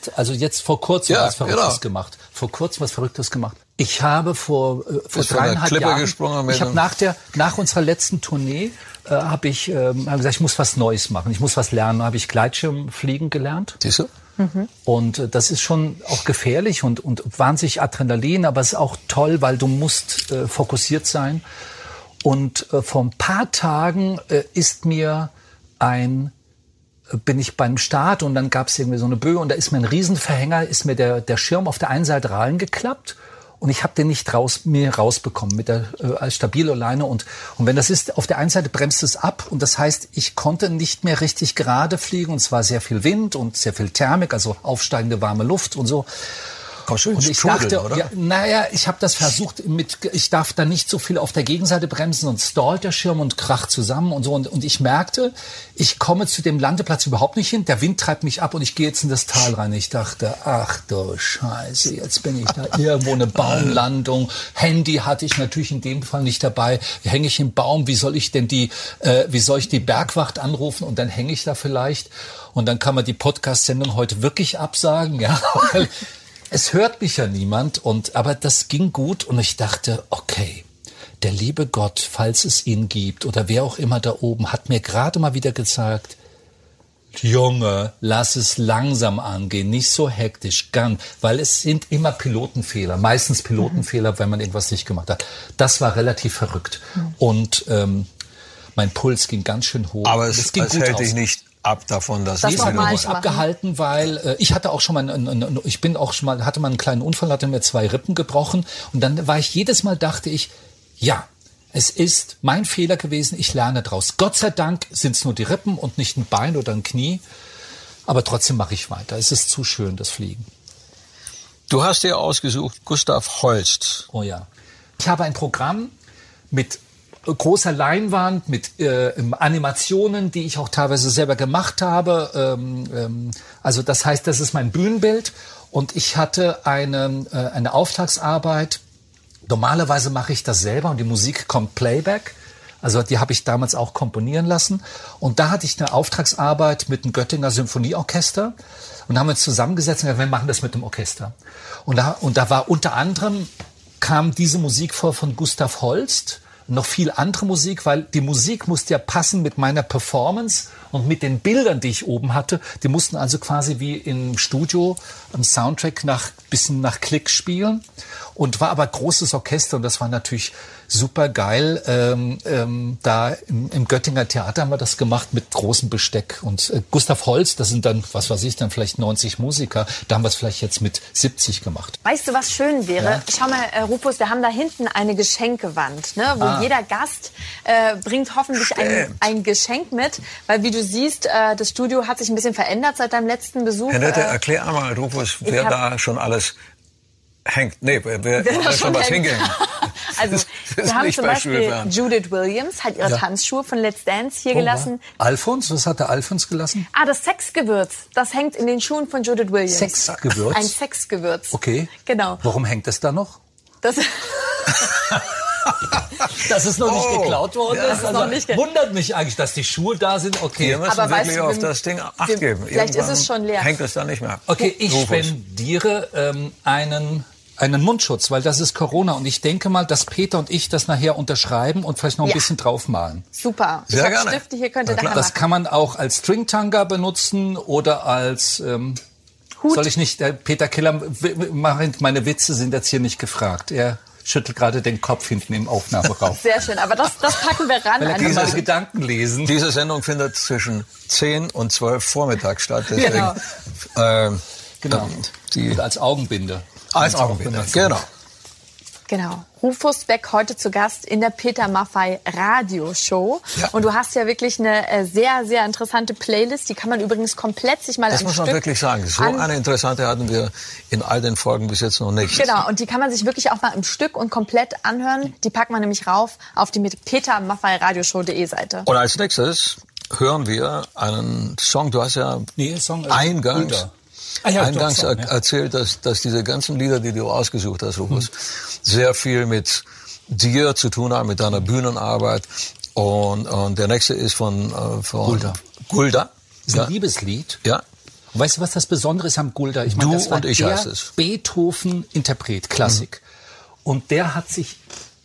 ja, also jetzt vor kurzem Ja, was Verrücktes genau. gemacht. Vor kurzem was Verrücktes gemacht. Ich habe vor, äh, vor dreieinhalb Jahren, ich habe nach der, nach unserer letzten Tournee, äh, habe ich ähm, hab gesagt, ich muss was Neues machen. Ich muss was lernen. Habe ich Gleitschirmfliegen gelernt. Siehst du? Und äh, das ist schon auch gefährlich und, und wahnsinnig Adrenalin, aber es ist auch toll, weil du musst äh, fokussiert sein. Und äh, vor ein paar Tagen äh, ist mir ein bin ich beim Start und dann gab es irgendwie so eine Böe und da ist mir ein Riesenverhänger, ist mir der, der Schirm auf der einen Seite reingeklappt und ich habe den nicht raus, mir rausbekommen mit der äh, als stabile Leine und und wenn das ist auf der einen Seite bremst es ab und das heißt ich konnte nicht mehr richtig gerade fliegen und es war sehr viel Wind und sehr viel Thermik also aufsteigende warme Luft und so Kommst du ins und ich Trudeln, dachte, oder? ja, naja, ich habe das versucht mit, ich darf da nicht so viel auf der Gegenseite bremsen, sonst stallt der Schirm und kracht zusammen und so. Und, und ich merkte, ich komme zu dem Landeplatz überhaupt nicht hin. Der Wind treibt mich ab und ich gehe jetzt in das Tal rein. Ich dachte, ach du Scheiße, jetzt bin ich da irgendwo eine Baumlandung. Handy hatte ich natürlich in dem Fall nicht dabei. Hänge ich im Baum? Wie soll ich denn die, äh, wie soll ich die Bergwacht anrufen? Und dann hänge ich da vielleicht. Und dann kann man die Podcast-Sendung heute wirklich absagen, ja. Es hört mich ja niemand und aber das ging gut und ich dachte, okay, der liebe Gott, falls es ihn gibt oder wer auch immer da oben, hat mir gerade mal wieder gesagt, Junge, lass es langsam angehen, nicht so hektisch, ganz, weil es sind immer Pilotenfehler, meistens Pilotenfehler, wenn man irgendwas nicht gemacht hat. Das war relativ verrückt und ähm, mein Puls ging ganz schön hoch. Aber es, es ging es gut hält aus. dich nicht ab davon, dass Das es noch mal abgehalten, weil äh, ich hatte auch schon mal, ein, ein, ein, ich bin auch schon mal, hatte mal einen kleinen Unfall, hatte mir zwei Rippen gebrochen und dann war ich jedes Mal dachte ich, ja, es ist mein Fehler gewesen, ich lerne draus. Gott sei Dank sind es nur die Rippen und nicht ein Bein oder ein Knie, aber trotzdem mache ich weiter. Es ist zu schön, das Fliegen. Du hast dir ausgesucht, Gustav Holst. Oh ja. Ich habe ein Programm mit großer Leinwand, mit äh, Animationen, die ich auch teilweise selber gemacht habe. Ähm, ähm, also das heißt, das ist mein Bühnenbild. Und ich hatte eine, äh, eine Auftragsarbeit. Normalerweise mache ich das selber und die Musik kommt Playback. Also die habe ich damals auch komponieren lassen. Und da hatte ich eine Auftragsarbeit mit dem Göttinger Symphonieorchester und haben uns zusammengesetzt und gesagt, wir machen das mit dem Orchester. Und da, und da war unter anderem kam diese Musik vor von Gustav Holst, noch viel andere Musik, weil die Musik musste ja passen mit meiner Performance und mit den Bildern, die ich oben hatte. Die mussten also quasi wie im Studio am Soundtrack nach bisschen nach Klick spielen und war aber großes Orchester und das war natürlich super geil. Ähm, ähm, da im, im Göttinger Theater haben wir das gemacht mit großem Besteck. Und äh, Gustav Holz, das sind dann, was weiß ich, dann vielleicht 90 Musiker. Da haben wir es vielleicht jetzt mit 70 gemacht. Weißt du, was schön wäre? Ja? Schau mal, äh, Rufus, wir haben da hinten eine Geschenkewand, ne, wo ah. jeder Gast äh, bringt hoffentlich ein, ein, Geschenk mit. Weil wie du siehst, äh, das Studio hat sich ein bisschen verändert seit deinem letzten Besuch. Henriette, äh, erklär einmal, Rufus, wer da schon alles hängt. Nee, wer, wer, wer schon was hingehängt. Also wir haben zum Beispiel Judith Williams, hat ihre ja. Tanzschuhe von Let's Dance hier oh, gelassen. Alfons, was hat der Alfons gelassen? Ah, das Sexgewürz. Das hängt in den Schuhen von Judith Williams. Sexgewürz? Ein Sexgewürz. Okay. Genau. Warum hängt das da noch? Das dass es noch oh, nicht geklaut worden ja, ist. Also nicht wundert mich eigentlich, dass die Schuhe da sind. Okay, wir müssen aber wirklich du, auf das Ding Acht geben. Vielleicht Irgendwann ist es schon leer. Hängt es da nicht mehr. Okay, ich spendiere ähm, einen einen Mundschutz, weil das ist Corona. Und ich denke mal, dass Peter und ich das nachher unterschreiben und vielleicht noch ein ja. bisschen draufmalen. Super. Sehr gerne. Stifte hier könnte ja, Das kann man auch als Stringtanga benutzen oder als ähm, Hut. Soll ich nicht, äh, Peter Keller, meine Witze sind jetzt hier nicht gefragt. Er schüttelt gerade den Kopf hinten im Aufnahmeraum. Sehr schön, aber das, das packen wir ran. Weil er kann meine Gedanken lesen. Diese Sendung findet zwischen 10 und 12 Vormittag statt. Deswegen, genau. Äh, genau. Die, als Augenbinde. Als Augenbinder, genau. Genau. Rufus Beck heute zu Gast in der Peter Maffei Radioshow. Ja. Und du hast ja wirklich eine äh, sehr, sehr interessante Playlist. Die kann man übrigens komplett sich mal Das muss man Stück wirklich sagen. So eine interessante hatten wir in all den Folgen bis jetzt noch nicht. Genau. Und die kann man sich wirklich auch mal im Stück und komplett anhören. Die packt man nämlich rauf auf die Peter Maffei Radioshow.de Seite. Und als nächstes hören wir einen Song. Du hast ja nee, Song, eingangs... Bilder ah, ja, eingangs so, ja. erzählt, dass, dass diese ganzen Lieder, die du ausgesucht hast, Rufus, hm. sehr viel mit dir zu tun haben, mit deiner Bühnenarbeit. Und, und der nächste ist von, äh, von Gulda. Gulda. Das ist ein Liebeslied. Ja. weißt du, was das Besondere ist am Gulda? Ich meine, du das war und ich der heißt es. Beethoven-Interpret, Klassik. Mhm. Und der hat sich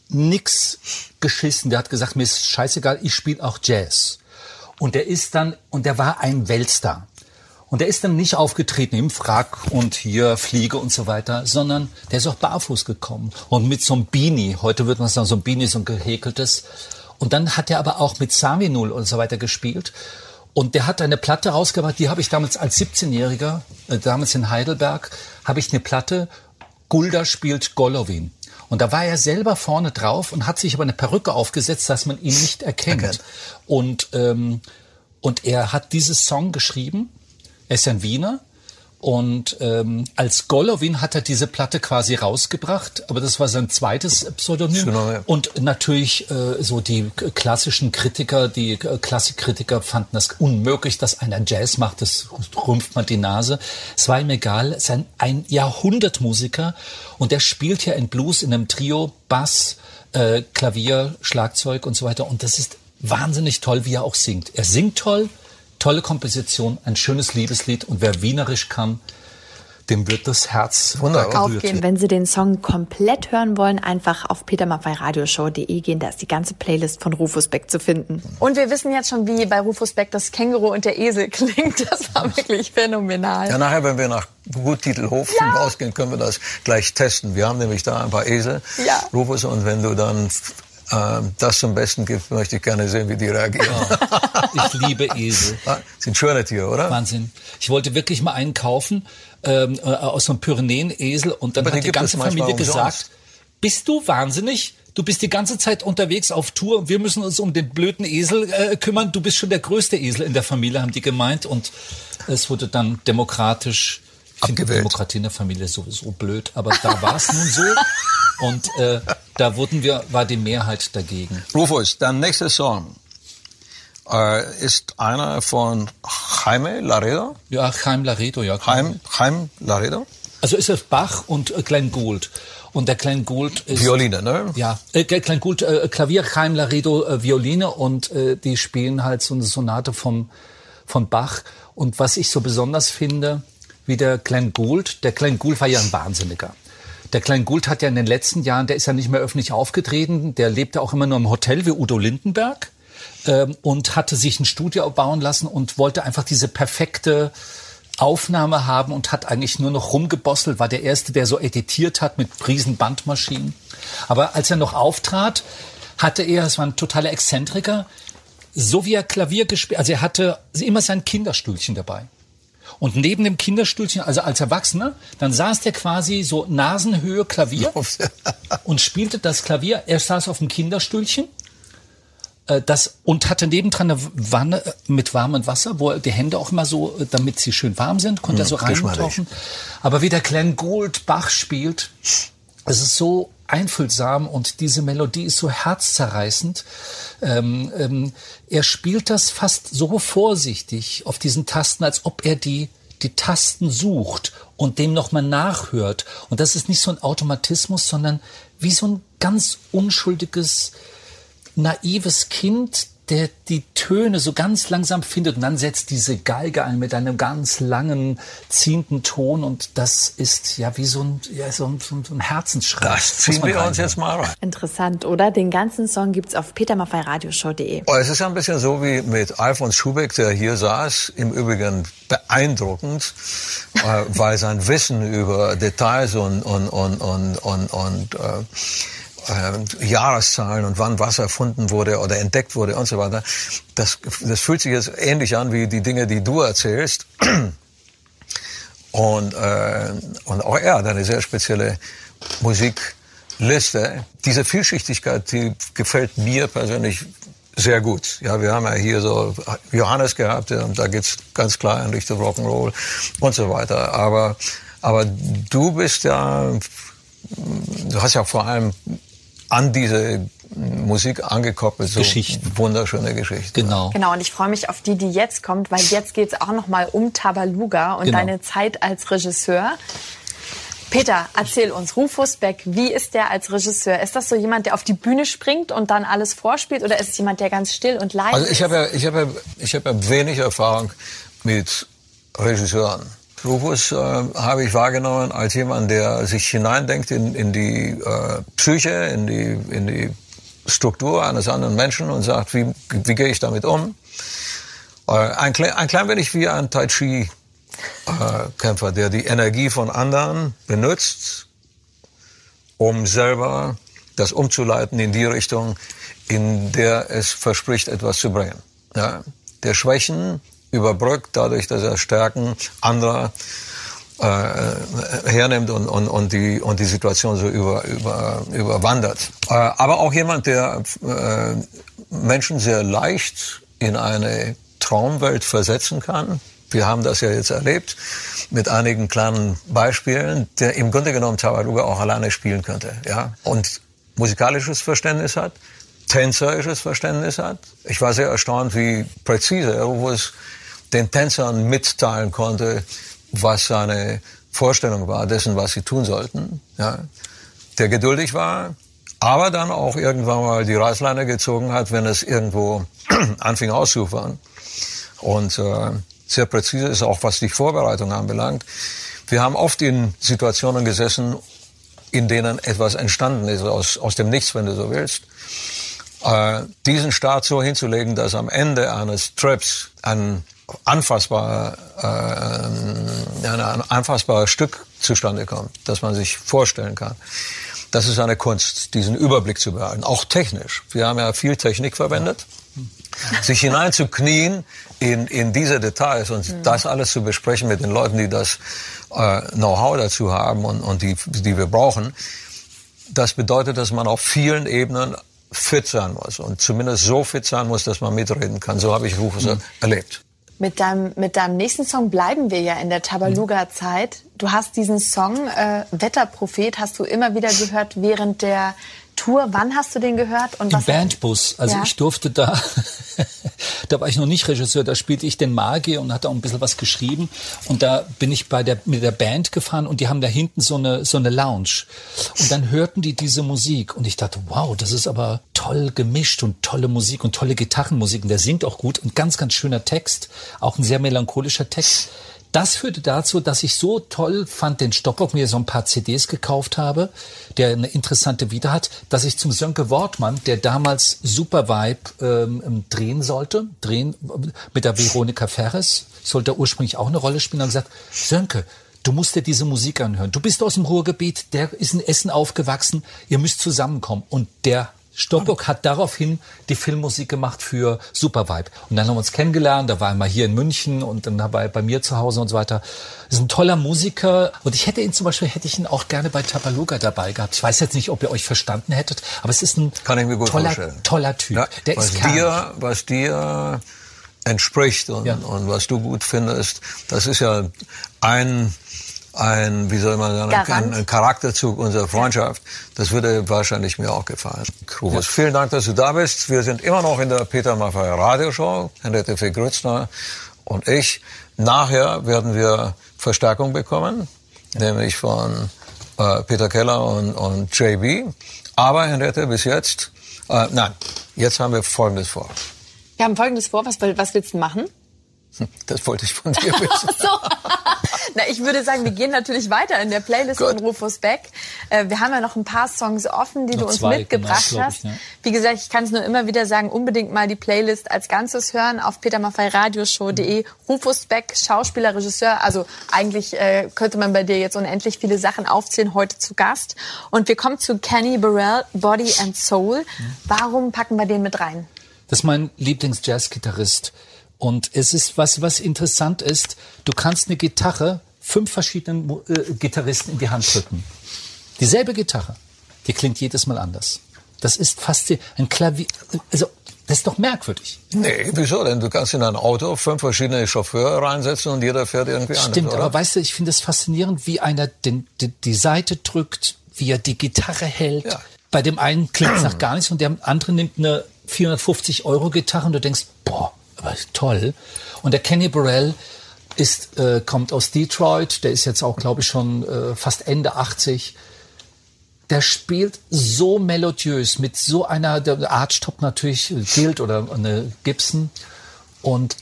nix geschissen. Der hat gesagt, mir ist scheißegal, ich spiele auch Jazz. Und der ist dann, und der war ein Weltstar. Und der ist dann nicht aufgetreten im Frack und hier Fliege und so weiter, sondern der ist auch barfuß gekommen und mit so einem Beanie. Heute wird man sagen, so ein Beanie, so ein gehäkeltes. Und dann hat er aber auch mit Saminul und so weiter gespielt. Und der hat eine Platte rausgebracht, die habe ich damals als 17-Jähriger, äh, damals in Heidelberg, habe ich eine Platte, Gulda spielt Golovin. Und da war er selber vorne drauf und hat sich aber eine Perücke aufgesetzt, dass man ihn nicht erkennt. Und, ähm, und er hat dieses Song geschrieben er ist ein Wiener und ähm, als Golovin hat er diese Platte quasi rausgebracht, aber das war sein zweites Pseudonym. Genau, ja. Und natürlich äh, so die klassischen Kritiker, die Klassikkritiker fanden das unmöglich, dass einer Jazz macht, das rümpft man die Nase. Es war ihm egal, es ist ein, ein Jahrhundertmusiker und der spielt ja in Blues in einem Trio, Bass, äh, Klavier, Schlagzeug und so weiter. Und das ist wahnsinnig toll, wie er auch singt. Er singt toll, tolle Komposition, ein schönes Liebeslied und wer Wienerisch kann, dem wird das Herz Wunderbar. aufgehen. Wenn Sie den Song komplett hören wollen, einfach auf petermaffeiradioshow.de gehen. Da ist die ganze Playlist von Rufus Beck zu finden. Und wir wissen jetzt schon, wie bei Rufus Beck das Känguru und der Esel klingt. Das war wirklich phänomenal. Ja, nachher, wenn wir nach Guttitelhof ja. rausgehen, können wir das gleich testen. Wir haben nämlich da ein paar Esel, ja. Rufus, und wenn du dann das zum Besten gibt, möchte ich gerne sehen, wie die reagieren. ich liebe Esel. Ah, sind schöne Tiere, oder? Wahnsinn. Ich wollte wirklich mal einen kaufen ähm, äh, aus so einem Pyrenäen-Esel und dann Aber hat die ganze Familie gesagt, bist du wahnsinnig? Du bist die ganze Zeit unterwegs auf Tour und wir müssen uns um den blöden Esel äh, kümmern. Du bist schon der größte Esel in der Familie, haben die gemeint. Und es wurde dann demokratisch ich finde Demokratie in der Familie sowieso blöd, aber da war es nun so. Und äh, da wurden wir, war die Mehrheit dagegen. Rufus, dein nächster Song äh, ist einer von Jaime Laredo? Ja, Jaime Laredo, ja. Jaime, Jaime Laredo? Also ist es Bach und äh, Glenn Gould. Und der Glenn Gould ist... Violine, ne? Ja, äh, Glenn Gould, äh, Klavier, Jaime Laredo, äh, Violine und äh, die spielen halt so eine Sonate vom, von Bach. Und was ich so besonders finde, wie der Glenn Gould, der Glenn Gould war ja ein Wahnsinniger. Der Klein Gould hat ja in den letzten Jahren, der ist ja nicht mehr öffentlich aufgetreten, der lebte auch immer nur im Hotel wie Udo Lindenberg ähm, und hatte sich ein Studio bauen lassen und wollte einfach diese perfekte Aufnahme haben und hat eigentlich nur noch rumgebosselt, war der Erste, der so editiert hat mit Riesenbandmaschinen. Aber als er noch auftrat, hatte er, es war ein totaler Exzentriker, so wie er Klavier gespielt, also er hatte immer sein Kinderstühlchen dabei. Und neben dem Kinderstühlchen, also als Erwachsener, dann saß der quasi so Nasenhöhe Klavier und spielte das Klavier. Er saß auf dem Kinderstühlchen äh, das und hatte nebendran eine Wanne äh, mit warmem Wasser, wo er die Hände auch immer so, äh, damit sie schön warm sind, konnte er so reintauchen. Aber wie der Glenn Gould Bach spielt, es ist so einfühlsam und diese Melodie ist so herzzerreißend. Ähm, ähm, er spielt das fast so vorsichtig auf diesen Tasten, als ob er die die Tasten sucht und dem nochmal nachhört. Und das ist nicht so ein Automatismus, sondern wie so ein ganz unschuldiges, naives Kind, der die Töne so ganz langsam findet und dann setzt diese Geige ein mit einem ganz langen, ziehenden Ton und das ist ja wie so ein, ja, so ein, so ein Herzensschrei. Das ziehen wir uns jetzt mal rein. Interessant, oder? Den ganzen Song gibt's auf petermaffeiradioshow.de. Oh, es ist ja ein bisschen so wie mit Alfons Schubeck, der hier saß, im Übrigen beeindruckend, äh, weil sein Wissen über Details und, und, und, und, und, und äh, äh, Jahreszahlen und wann was erfunden wurde oder entdeckt wurde und so weiter. Das, das fühlt sich jetzt ähnlich an wie die Dinge, die du erzählst. Und, äh, und auch er hat eine sehr spezielle Musikliste. Diese Vielschichtigkeit, die gefällt mir persönlich sehr gut. Ja, wir haben ja hier so Johannes gehabt, und da geht's ganz klar in Richtung Rock'n'Roll und so weiter. Aber, aber du bist ja, du hast ja vor allem an diese Musik angekoppelt. So Geschichten. Wunderschöne Geschichten. Genau. Genau, und ich freue mich auf die, die jetzt kommt, weil jetzt geht es auch nochmal um Tabaluga und genau. deine Zeit als Regisseur. Peter, erzähl uns, Rufus Beck, wie ist der als Regisseur? Ist das so jemand, der auf die Bühne springt und dann alles vorspielt oder ist es jemand, der ganz still und leise Also ich habe ja, ich habe ja, ich habe ja wenig Erfahrung mit Regisseuren. Rufus äh, habe ich wahrgenommen als jemand, der sich hineindenkt in, in die äh, Psyche, in die, in die Struktur eines anderen Menschen und sagt, wie, wie gehe ich damit um? Äh, ein, ein klein wenig wie ein Tai Chi äh, Kämpfer, der die Energie von anderen benutzt, um selber das umzuleiten in die Richtung, in der es verspricht, etwas zu bringen. Ja? Der Schwächen überbrückt, dadurch, dass er Stärken anderer äh, hernimmt und, und, und, die, und die Situation so über, über, überwandert. Äh, aber auch jemand, der äh, Menschen sehr leicht in eine Traumwelt versetzen kann. Wir haben das ja jetzt erlebt mit einigen kleinen Beispielen, der im Grunde genommen Tabaluga auch alleine spielen könnte. Ja? Und musikalisches Verständnis hat, tänzerisches Verständnis hat. Ich war sehr erstaunt, wie präzise er es den Tänzern mitteilen konnte, was seine Vorstellung war dessen, was sie tun sollten. Ja. Der geduldig war, aber dann auch irgendwann mal die Reißleine gezogen hat, wenn es irgendwo anfing auszufahren. Und äh, sehr präzise ist auch, was die Vorbereitung anbelangt. Wir haben oft in Situationen gesessen, in denen etwas entstanden ist, aus, aus dem Nichts, wenn du so willst. Äh, diesen Start so hinzulegen, dass am Ende eines Trips ein anfassbar, äh, ein anfassbares Stück zustande kommt, das man sich vorstellen kann. Das ist eine Kunst, diesen Überblick zu behalten, auch technisch. Wir haben ja viel Technik verwendet. Sich hineinzuknien in, in diese Details und mhm. das alles zu besprechen mit den Leuten, die das äh, Know-how dazu haben und, und die, die wir brauchen, das bedeutet, dass man auf vielen Ebenen fit sein muss und zumindest so fit sein muss, dass man mitreden kann. So habe ich Rufus mhm. erlebt. Mit deinem, mit deinem nächsten Song bleiben wir ja in der Tabaluga-Zeit. Du hast diesen Song äh, Wetterprophet hast du immer wieder gehört während der Tour. Wann hast du den gehört? Und Im Bandbus. Also ja. ich durfte da, da war ich noch nicht Regisseur, da spielte ich den Magier und hatte auch ein bisschen was geschrieben. Und da bin ich bei der, mit der Band gefahren und die haben da hinten so eine, so eine Lounge. Und dann hörten die diese Musik und ich dachte, wow, das ist aber toll gemischt und tolle Musik und tolle Gitarrenmusik. Und der singt auch gut und ganz, ganz schöner Text. Auch ein sehr melancholischer Text das führte dazu, dass ich so toll fand den Stockhoff, mir so ein paar CDs gekauft habe, der eine interessante Vita hat, dass ich zum Sönke Wortmann, der damals Super Vibe ähm, drehen sollte, drehen mit der Veronika Ferres, sollte ursprünglich auch eine Rolle spielen, und gesagt, Sönke, du musst dir diese Musik anhören. Du bist aus dem Ruhrgebiet, der ist in Essen aufgewachsen, ihr müsst zusammenkommen. Und der Stoppock hat daraufhin die Filmmusik gemacht für Super Vibe. Und dann haben wir uns kennengelernt, da war er mal hier in München und dann war er bei mir zu Hause und so weiter. Ist ein toller Musiker und ich hätte ihn zum Beispiel, hätte ich ihn auch gerne bei Tabaluga dabei gehabt. Ich weiß jetzt nicht, ob ihr euch verstanden hättet, aber es ist ein toller, toller Typ. Ja, Der was ist dir, was dir entspricht und, ja. und was du gut findest, das ist ja ein ein, wie soll man sagen, ein, ein, Charakterzug unserer Freundschaft. Das würde wahrscheinlich mir auch gefallen. Rufus, ja. vielen Dank, dass du da bist. Wir sind immer noch in der Peter Maffay Radioshow. Henriette Fee Grützner und ich. Nachher werden wir Verstärkung bekommen, nämlich von äh, Peter Keller und, und JB. Aber Henriette, bis jetzt, äh, nein, jetzt haben wir Folgendes vor. Wir haben Folgendes vor. Was, was willst du machen? Das wollte ich von dir wissen. so. Na, ich würde sagen, wir gehen natürlich weiter in der Playlist Gut. von Rufus Beck. Äh, wir haben ja noch ein paar Songs offen, die noch du uns zwei, mitgebracht genau, hast. Ich, ne? Wie gesagt, ich kann es nur immer wieder sagen, unbedingt mal die Playlist als Ganzes hören auf petermaffeiradioshow.de. Rufus Beck, Schauspieler, Regisseur. Also eigentlich äh, könnte man bei dir jetzt unendlich viele Sachen aufzählen, heute zu Gast. Und wir kommen zu Kenny Burrell, Body and Soul. Warum packen wir den mit rein? Das ist mein Lieblings-Jazz-Gitarrist. Und es ist was, was interessant ist, du kannst eine Gitarre fünf verschiedenen äh, Gitarristen in die Hand drücken. Dieselbe Gitarre, die klingt jedes Mal anders. Das ist fast ein Klavier, also das ist doch merkwürdig. Nee, wieso denn? Du kannst in ein Auto fünf verschiedene Chauffeure reinsetzen und jeder fährt irgendwie Stimmt, anders, Stimmt, aber weißt du, ich finde es faszinierend, wie einer den, die, die Seite drückt, wie er die Gitarre hält. Ja. Bei dem einen klingt es nach gar nichts und der andere nimmt eine 450 Euro Gitarre und du denkst, boah, toll. Und der Kenny Burrell ist, äh, kommt aus Detroit, der ist jetzt auch, glaube ich, schon äh, fast Ende 80. Der spielt so melodiös mit so einer, der Archtop natürlich gilt oder eine Gibson. Und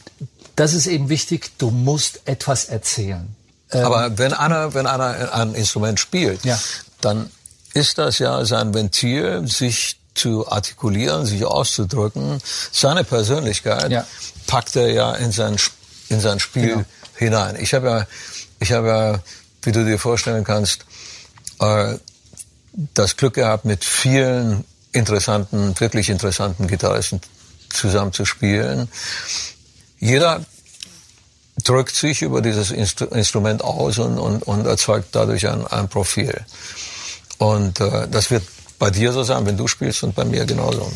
das ist eben wichtig, du musst etwas erzählen. Ähm, Aber wenn einer, wenn einer ein Instrument spielt, ja. dann ist das ja sein Ventil, sich zu artikulieren, sich auszudrücken. Seine Persönlichkeit ja. packt er ja in sein, in sein Spiel genau. hinein. Ich habe ja, ich habe ja, wie du dir vorstellen kannst, äh, das Glück gehabt, mit vielen interessanten, wirklich interessanten Gitarristen zusammen zu spielen. Jeder drückt sich über dieses Instru Instrument aus und, und, und erzeugt dadurch ein, ein Profil. Und äh, das wird bei dir so sein, wenn du spielst und bei mir genauso.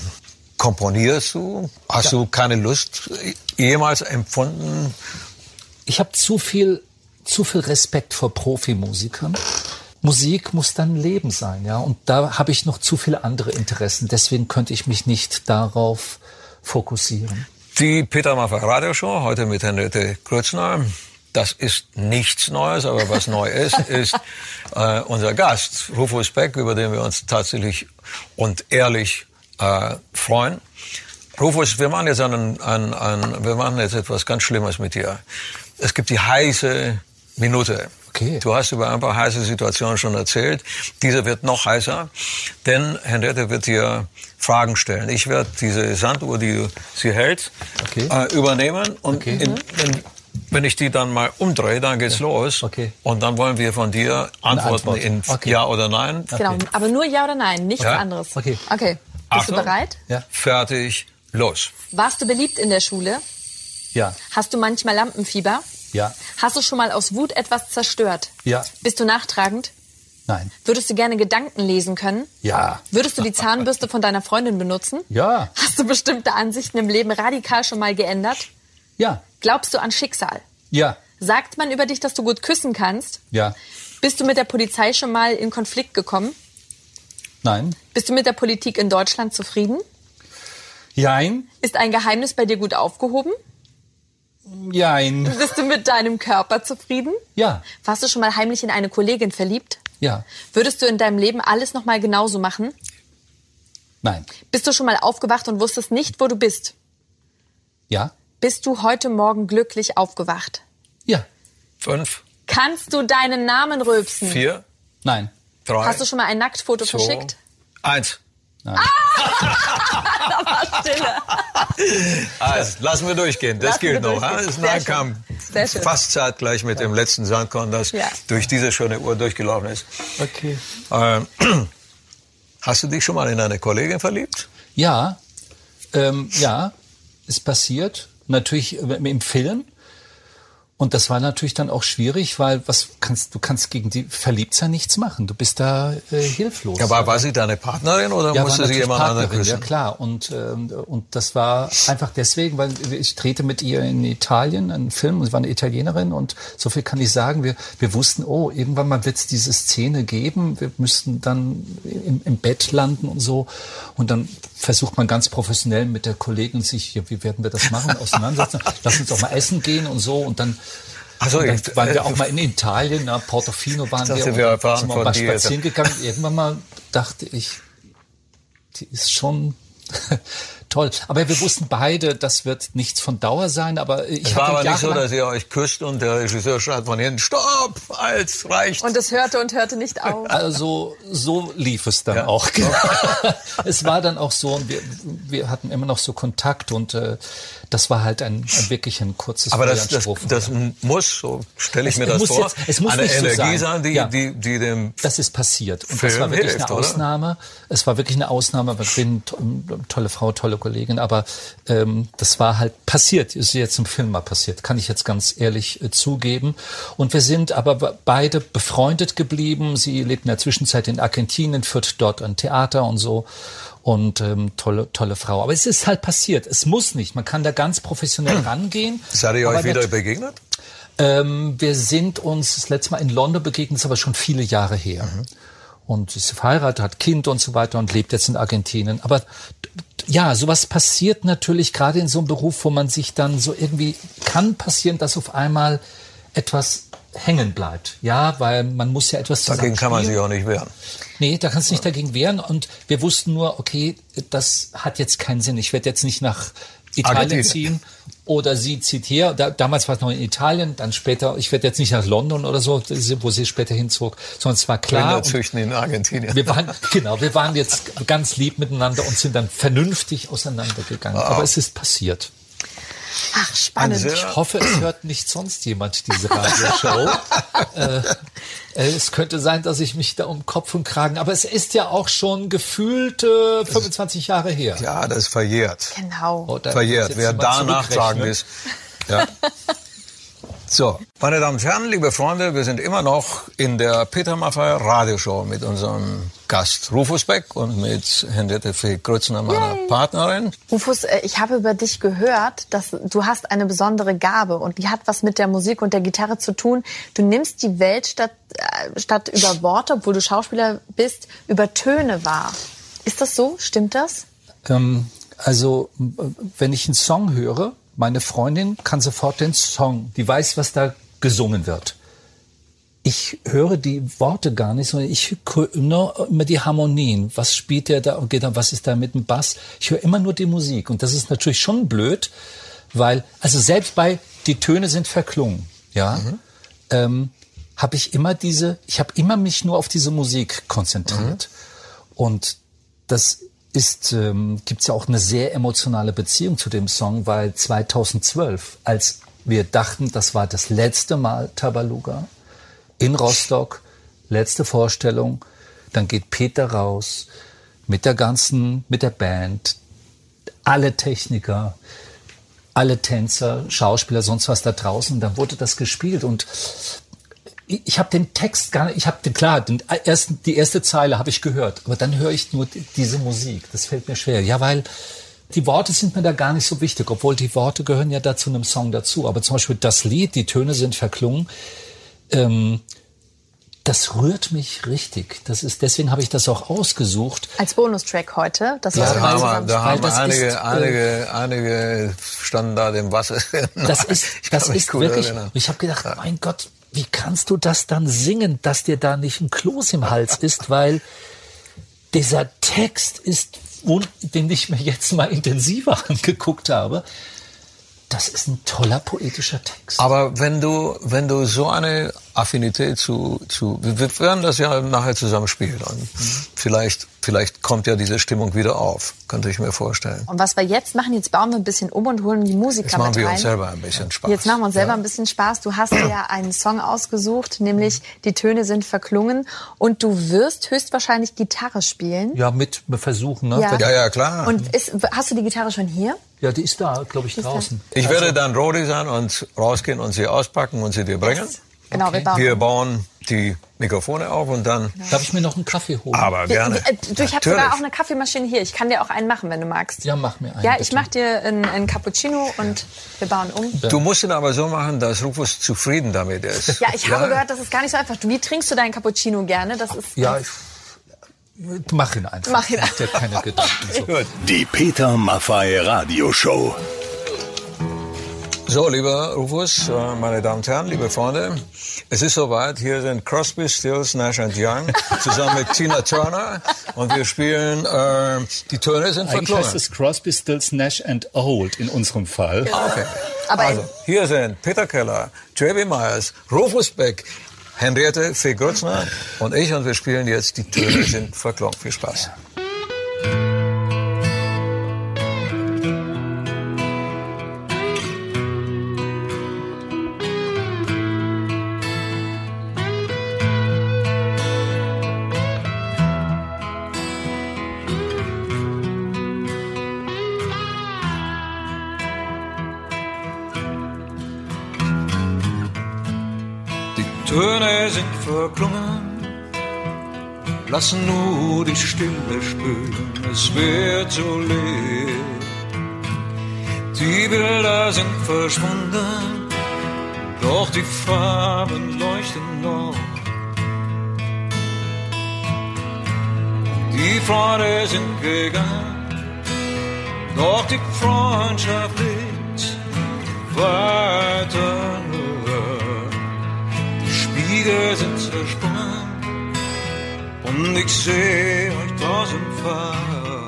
Komponierst du? Hast ja. du keine Lust jemals empfunden? Ich habe zu viel, zu viel Respekt vor Profimusikern. Musik muss dann Leben sein, ja. Und da habe ich noch zu viele andere Interessen. Deswegen könnte ich mich nicht darauf fokussieren. Die Peter Maffay Radioshow, heute mit Henriette Grützner. Das ist nichts Neues, aber was neu ist, ist äh, unser Gast, Rufus Beck, über den wir uns tatsächlich und ehrlich äh, freuen. Rufus, wir machen jetzt einen, einen, einen, wir machen jetzt etwas ganz Schlimmes mit dir. Es gibt die heiße Minute. Okay. Du hast über ein paar heiße Situationen schon erzählt. Diese wird noch heißer, denn Henriette wird dir Fragen stellen. Ich werde diese Sanduhr, die sie hält, okay. äh, übernehmen und okay. in, in, wenn ich die dann mal umdrehe, dann geht's ja. los. Okay. Und dann wollen wir von dir Antworten Antwort. in okay. Ja oder Nein. Genau, aber nur Ja oder Nein, nichts ja? anderes. Okay. Okay. Bist Achtung, du bereit? Ja. Fertig, los. Warst du beliebt in der Schule? Ja. Hast du manchmal Lampenfieber? Ja. Hast du schon mal aus Wut etwas zerstört? Ja. Bist du nachtragend? Nein. Würdest du gerne Gedanken lesen können? Ja. Würdest du die Zahnbürste von deiner Freundin benutzen? Ja. Hast du bestimmte Ansichten im Leben radikal schon mal geändert? Ja. Glaubst du an Schicksal? Ja. Sagt man über dich, dass du gut küssen kannst? Ja. Bist du mit der Polizei schon mal in Konflikt gekommen? Nein. Bist du mit der Politik in Deutschland zufrieden? Jein. Ist ein Geheimnis bei dir gut aufgehoben? Jein. Bist du mit deinem Körper zufrieden? Ja. Warst du schon mal heimlich in eine Kollegin verliebt? Ja. Würdest du in deinem Leben alles noch mal genauso machen? Nein. Bist du schon mal aufgewacht und wusstest nicht, wo du bist? Ja. Bist du heute Morgen glücklich aufgewacht? Ja. fünf, Kannst du deinen Namen rülpsen? vier, Nein. drei, Hast du schon mal ein Nacktfoto zwei, verschickt? eins. Stille. Also, lassen wir durchgehen. Das Lassen gilt noch. Das Sehr Nahkam Sehr schön. fast zeitgleich mit dem letzten Sandkorn, das Ja. durch diese schöne Uhr durchgelaufen ist. Okay. Ähm, hast du dich schon mal in eine Kollegin verliebt? Ja, ähm, ja, ist passiert. Natürlich im Film. Und das war natürlich dann auch schwierig, weil was kannst du kannst gegen die Verliebtsein nichts machen. Du bist da äh, hilflos. Ja, war, war sie deine Partnerin oder Ja, musste sie jemand anderen Partnerin, ja küssen? klar. Und, ähm, und das war einfach deswegen, weil ich drehte mit ihr in Italien einen Film und sie war eine Italienerin und so viel kann ich sagen, wir, wir wussten, oh, irgendwann mal wird es diese Szene geben, wir müssten dann im, im Bett landen und so. Und dann versucht man ganz professionell mit der Kollegin sich, ja, wie werden wir das machen, auseinandersetzen. Lass uns doch mal essen gehen und so. Und dann Ach so, und dann ich- waren äh, wir auch mal in Italien, na, Portofino waren dachte, wir, und wir sind wir mal dir. spazieren gegangen. Irgendwann mal dachte ich, die ist schon toll. Aber wir wussten beide, das wird nichts von Dauer sein. Aber ich Es war aber nicht so, dass ihr euch küsst und der Regisseur schreit von hinten, Stopp, als reicht. Und es hörte und hörte nicht auf. Also so lief es dann Ja. auch. es war dann auch so, und wir, wir hatten immer noch so Kontakt und äh, das war halt ein, ein wirklich ein kurzes aber das, das, das muss, so stelle ich Es mir das vor, jetzt- es muss eine nicht so Energie sein. sein, die, Ja. die, die dem Das ist passiert. Und Film das war wirklich hilft, eine oder? Ausnahme. Es war wirklich eine Ausnahme. Ich bin to- tolle Frau, tolle Kollegin, aber ähm, das war halt passiert. Ist jetzt im Film mal passiert. Kann ich jetzt ganz ehrlich äh, zugeben. Und wir sind aber be- beide befreundet geblieben. Sie lebt in der Zwischenzeit in Argentinien, führt dort ein Theater und so. Und ähm, tolle, tolle Frau. Aber es ist halt passiert. Es muss nicht. Man kann da ganz professionell rangehen. Seid ihr euch wieder begegnet? ähm, wir sind uns das letzte Mal in London begegnet, ist aber schon viele Jahre her. Und sie ist verheiratet, hat Kind und so weiter und lebt jetzt in Argentinien. Aber ja, sowas passiert natürlich gerade in so einem Beruf, wo man sich dann so irgendwie kann passieren, dass auf einmal etwas hängen bleibt. Ja, weil man muss ja etwas Dagegen kann man sich auch nicht wehren. Nee, da kannst du nicht dagegen wehren. Und wir wussten nur, okay, das hat jetzt keinen Sinn. Ich werde jetzt nicht nach Italien Argentinien. ziehen oder sie zieht hier. Da, damals war es noch in Italien, dann später, ich werde jetzt nicht nach London oder so, wo sie später hinzog, sondern es war klar. Kinder züchten in Argentinien. wir waren, genau, wir waren jetzt ganz lieb miteinander und sind dann vernünftig auseinandergegangen. Aber es ist passiert. Ach, spannend. Sehr- Ich hoffe, es hört nicht sonst jemand diese Radioshow. äh, äh, es könnte sein, dass ich mich da um Kopf und Kragen, aber es ist ja auch schon gefühlt äh, 25 Jahre her. Ja, das ist verjährt. Genau. Oder verjährt. Wer mal da nachtragen zurückrechnen. ist. Ja. So, meine Damen und Herren, liebe Freunde, wir sind immer noch in der Peter Maffay Radioshow mit unserem Gast Rufus Beck und mit Henriette Fee Grützner, meiner Partnerin. Rufus, äh, ich habe über dich gehört, dass du hast eine besondere Gabe und die hat was mit der Musik und der Gitarre zu tun. Du nimmst die Welt statt, äh, statt über Worte, obwohl du Schauspieler bist, über Töne wahr. Ist das so? Stimmt das? Ähm, also, m- wenn ich einen Song höre, meine Freundin kann sofort den Song, die weiß, was da gesungen wird. Ich höre die Worte gar nicht, sondern ich höre nur immer die Harmonien. Was spielt der da und geht da, was ist da mit dem Bass? Ich höre immer nur die Musik. Und das ist natürlich schon blöd, weil, also selbst bei die Töne sind verklungen, ja, ähm, habe ich immer diese, ich habe immer mich nur auf diese Musik konzentriert. Und das ist, ähm, gibt's ja auch eine sehr emotionale Beziehung zu dem Song, weil 2012, als wir dachten, das war das letzte Mal Tabaluga in Rostock, letzte Vorstellung, dann geht Peter raus mit der ganzen, mit der Band, alle Techniker, alle Tänzer, Schauspieler, sonst was da draußen. Dann wurde das gespielt und ich, ich habe den Text gar nicht, ich habe den klar, den ersten, die erste Zeile habe ich gehört, aber dann höre ich nur die, diese Musik. Das fällt mir schwer. Ja, weil die Worte sind mir da gar nicht so wichtig, obwohl die Worte gehören ja dazu einem Song dazu. Aber zum Beispiel das Lied, die Töne sind verklungen. Ähm, das rührt mich richtig. Das ist, deswegen habe ich das auch ausgesucht. Als Bonustrack heute. Das Ja, Da haben, da haben das einige, ist, äh, einige, einige standen da dem Wasser. Das ist, das ist wirklich. erinnern. Ich habe gedacht, mein Gott, wie kannst du das dann singen, dass dir da nicht ein Kloß im Hals ist, weil dieser Text ist, den ich mir jetzt mal intensiver angeguckt habe, Das ist ein toller poetischer Text. Aber wenn du, wenn du so eine Affinität zu, zu, wir werden das ja nachher zusammen spielen und mhm. vielleicht, vielleicht kommt ja diese Stimmung wieder auf, könnte ich mir vorstellen. Und was wir jetzt machen, jetzt bauen wir ein bisschen um und holen die Musiker jetzt machen mit wir rein. uns selber ein bisschen Spaß. Jetzt machen wir uns selber ja. ein bisschen Spaß. Du hast ja einen Song ausgesucht, nämlich Die Töne sind verklungen und du wirst höchstwahrscheinlich Gitarre spielen. Ja, mit versuchen, ne? Ja, ja, ja klar. Und ist, hast du die Gitarre schon hier? Ja, die ist da, glaube ich, draußen. Ich also. werde dann Rodi sein und rausgehen und sie auspacken und sie dir bringen. Yes. Genau, okay. wir bauen. Wir bauen die Mikrofone auf und dann. Genau. Darf ich mir noch einen Kaffee holen? Aber gerne. Äh, du, ich habe sogar auch eine Kaffeemaschine hier. Ich kann dir auch einen machen, wenn du magst. Ja, mach mir einen. Ja, ich mache dir einen, einen, Cappuccino und wir bauen um. Ja. Du musst ihn aber so machen, dass Rufus zufrieden damit ist. Ja, ich ja. habe gehört, das ist gar nicht so einfach. Wie trinkst du deinen Cappuccino gerne? Das ist ja, ich mach ihn einfach. Mach ihn einfach. Dir keine Gedanken. So. Die Peter Maffay Radioshow. So, lieber Rufus, äh, meine Damen und Herren, liebe Freunde, es ist soweit. Hier sind Crosby, Stills, Nash Young zusammen mit Tina Turner und wir spielen äh, die Töne sind Eigentlich verklungen. heißt es Crosby, Stills, Nash and Old in unserem Fall. Genau. Okay. Aber also, hier sind Peter Keller, J.B. Myers, Rufus Beck, Henriette Fee Grützner und ich und wir spielen jetzt die Töne sind verklungen. Viel Spaß. Töne lassen nur die Stille spüren, es wird so leer. Die Bilder sind verschwunden, doch die Farben leuchten noch. Die Freunde sind gegangen, doch die Freundschaft lebt weiter. Spiegel sind zersprungen und ich sehe euch draußen fahren.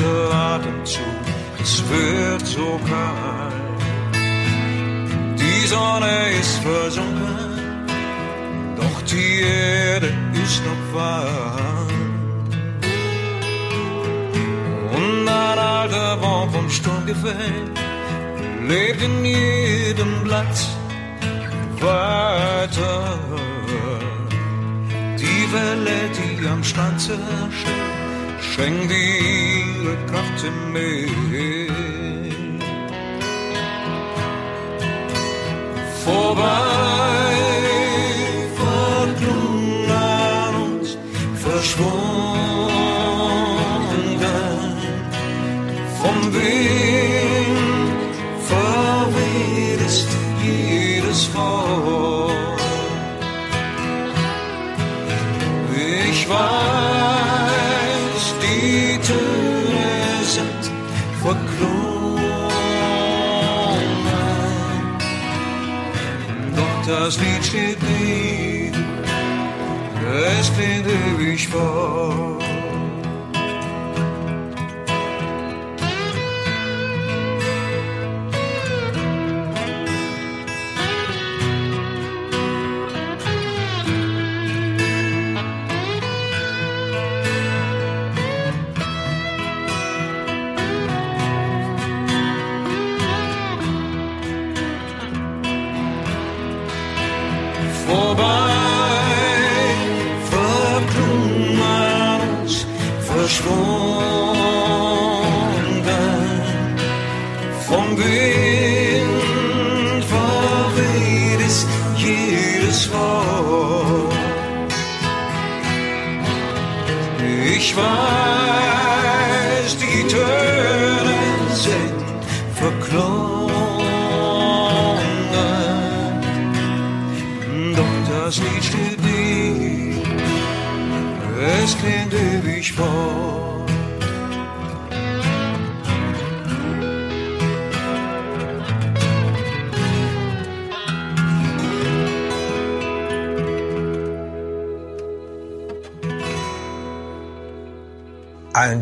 Letzter Atemzug. Es wird so kalt. Die Sonne ist versunken, doch die Erde ist noch warm. Und ein alter Baum vom Sturm gefällt, lebt in jedem Blatt weiter. Die Welle, die am Strand zerstört, schenkt ihre Kraft im Meer. vorbei, an uns, verschwunden vom Wind, verweht ist jedes Wort. Verklungen. das Lied steht nie, es klingt ewig.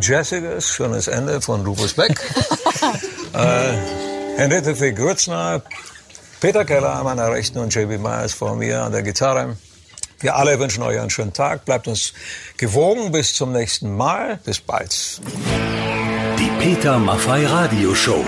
Jazziges, schönes Ende von Rufus Beck. äh, Henriette. Grützner, Peter Keller an meiner Rechten und JB Myers vor mir an der Gitarre. Wir alle wünschen euch einen schönen Tag. Bleibt uns gewogen. Bis zum nächsten Mal. Bis bald. Die Peter Maffei Radio Show.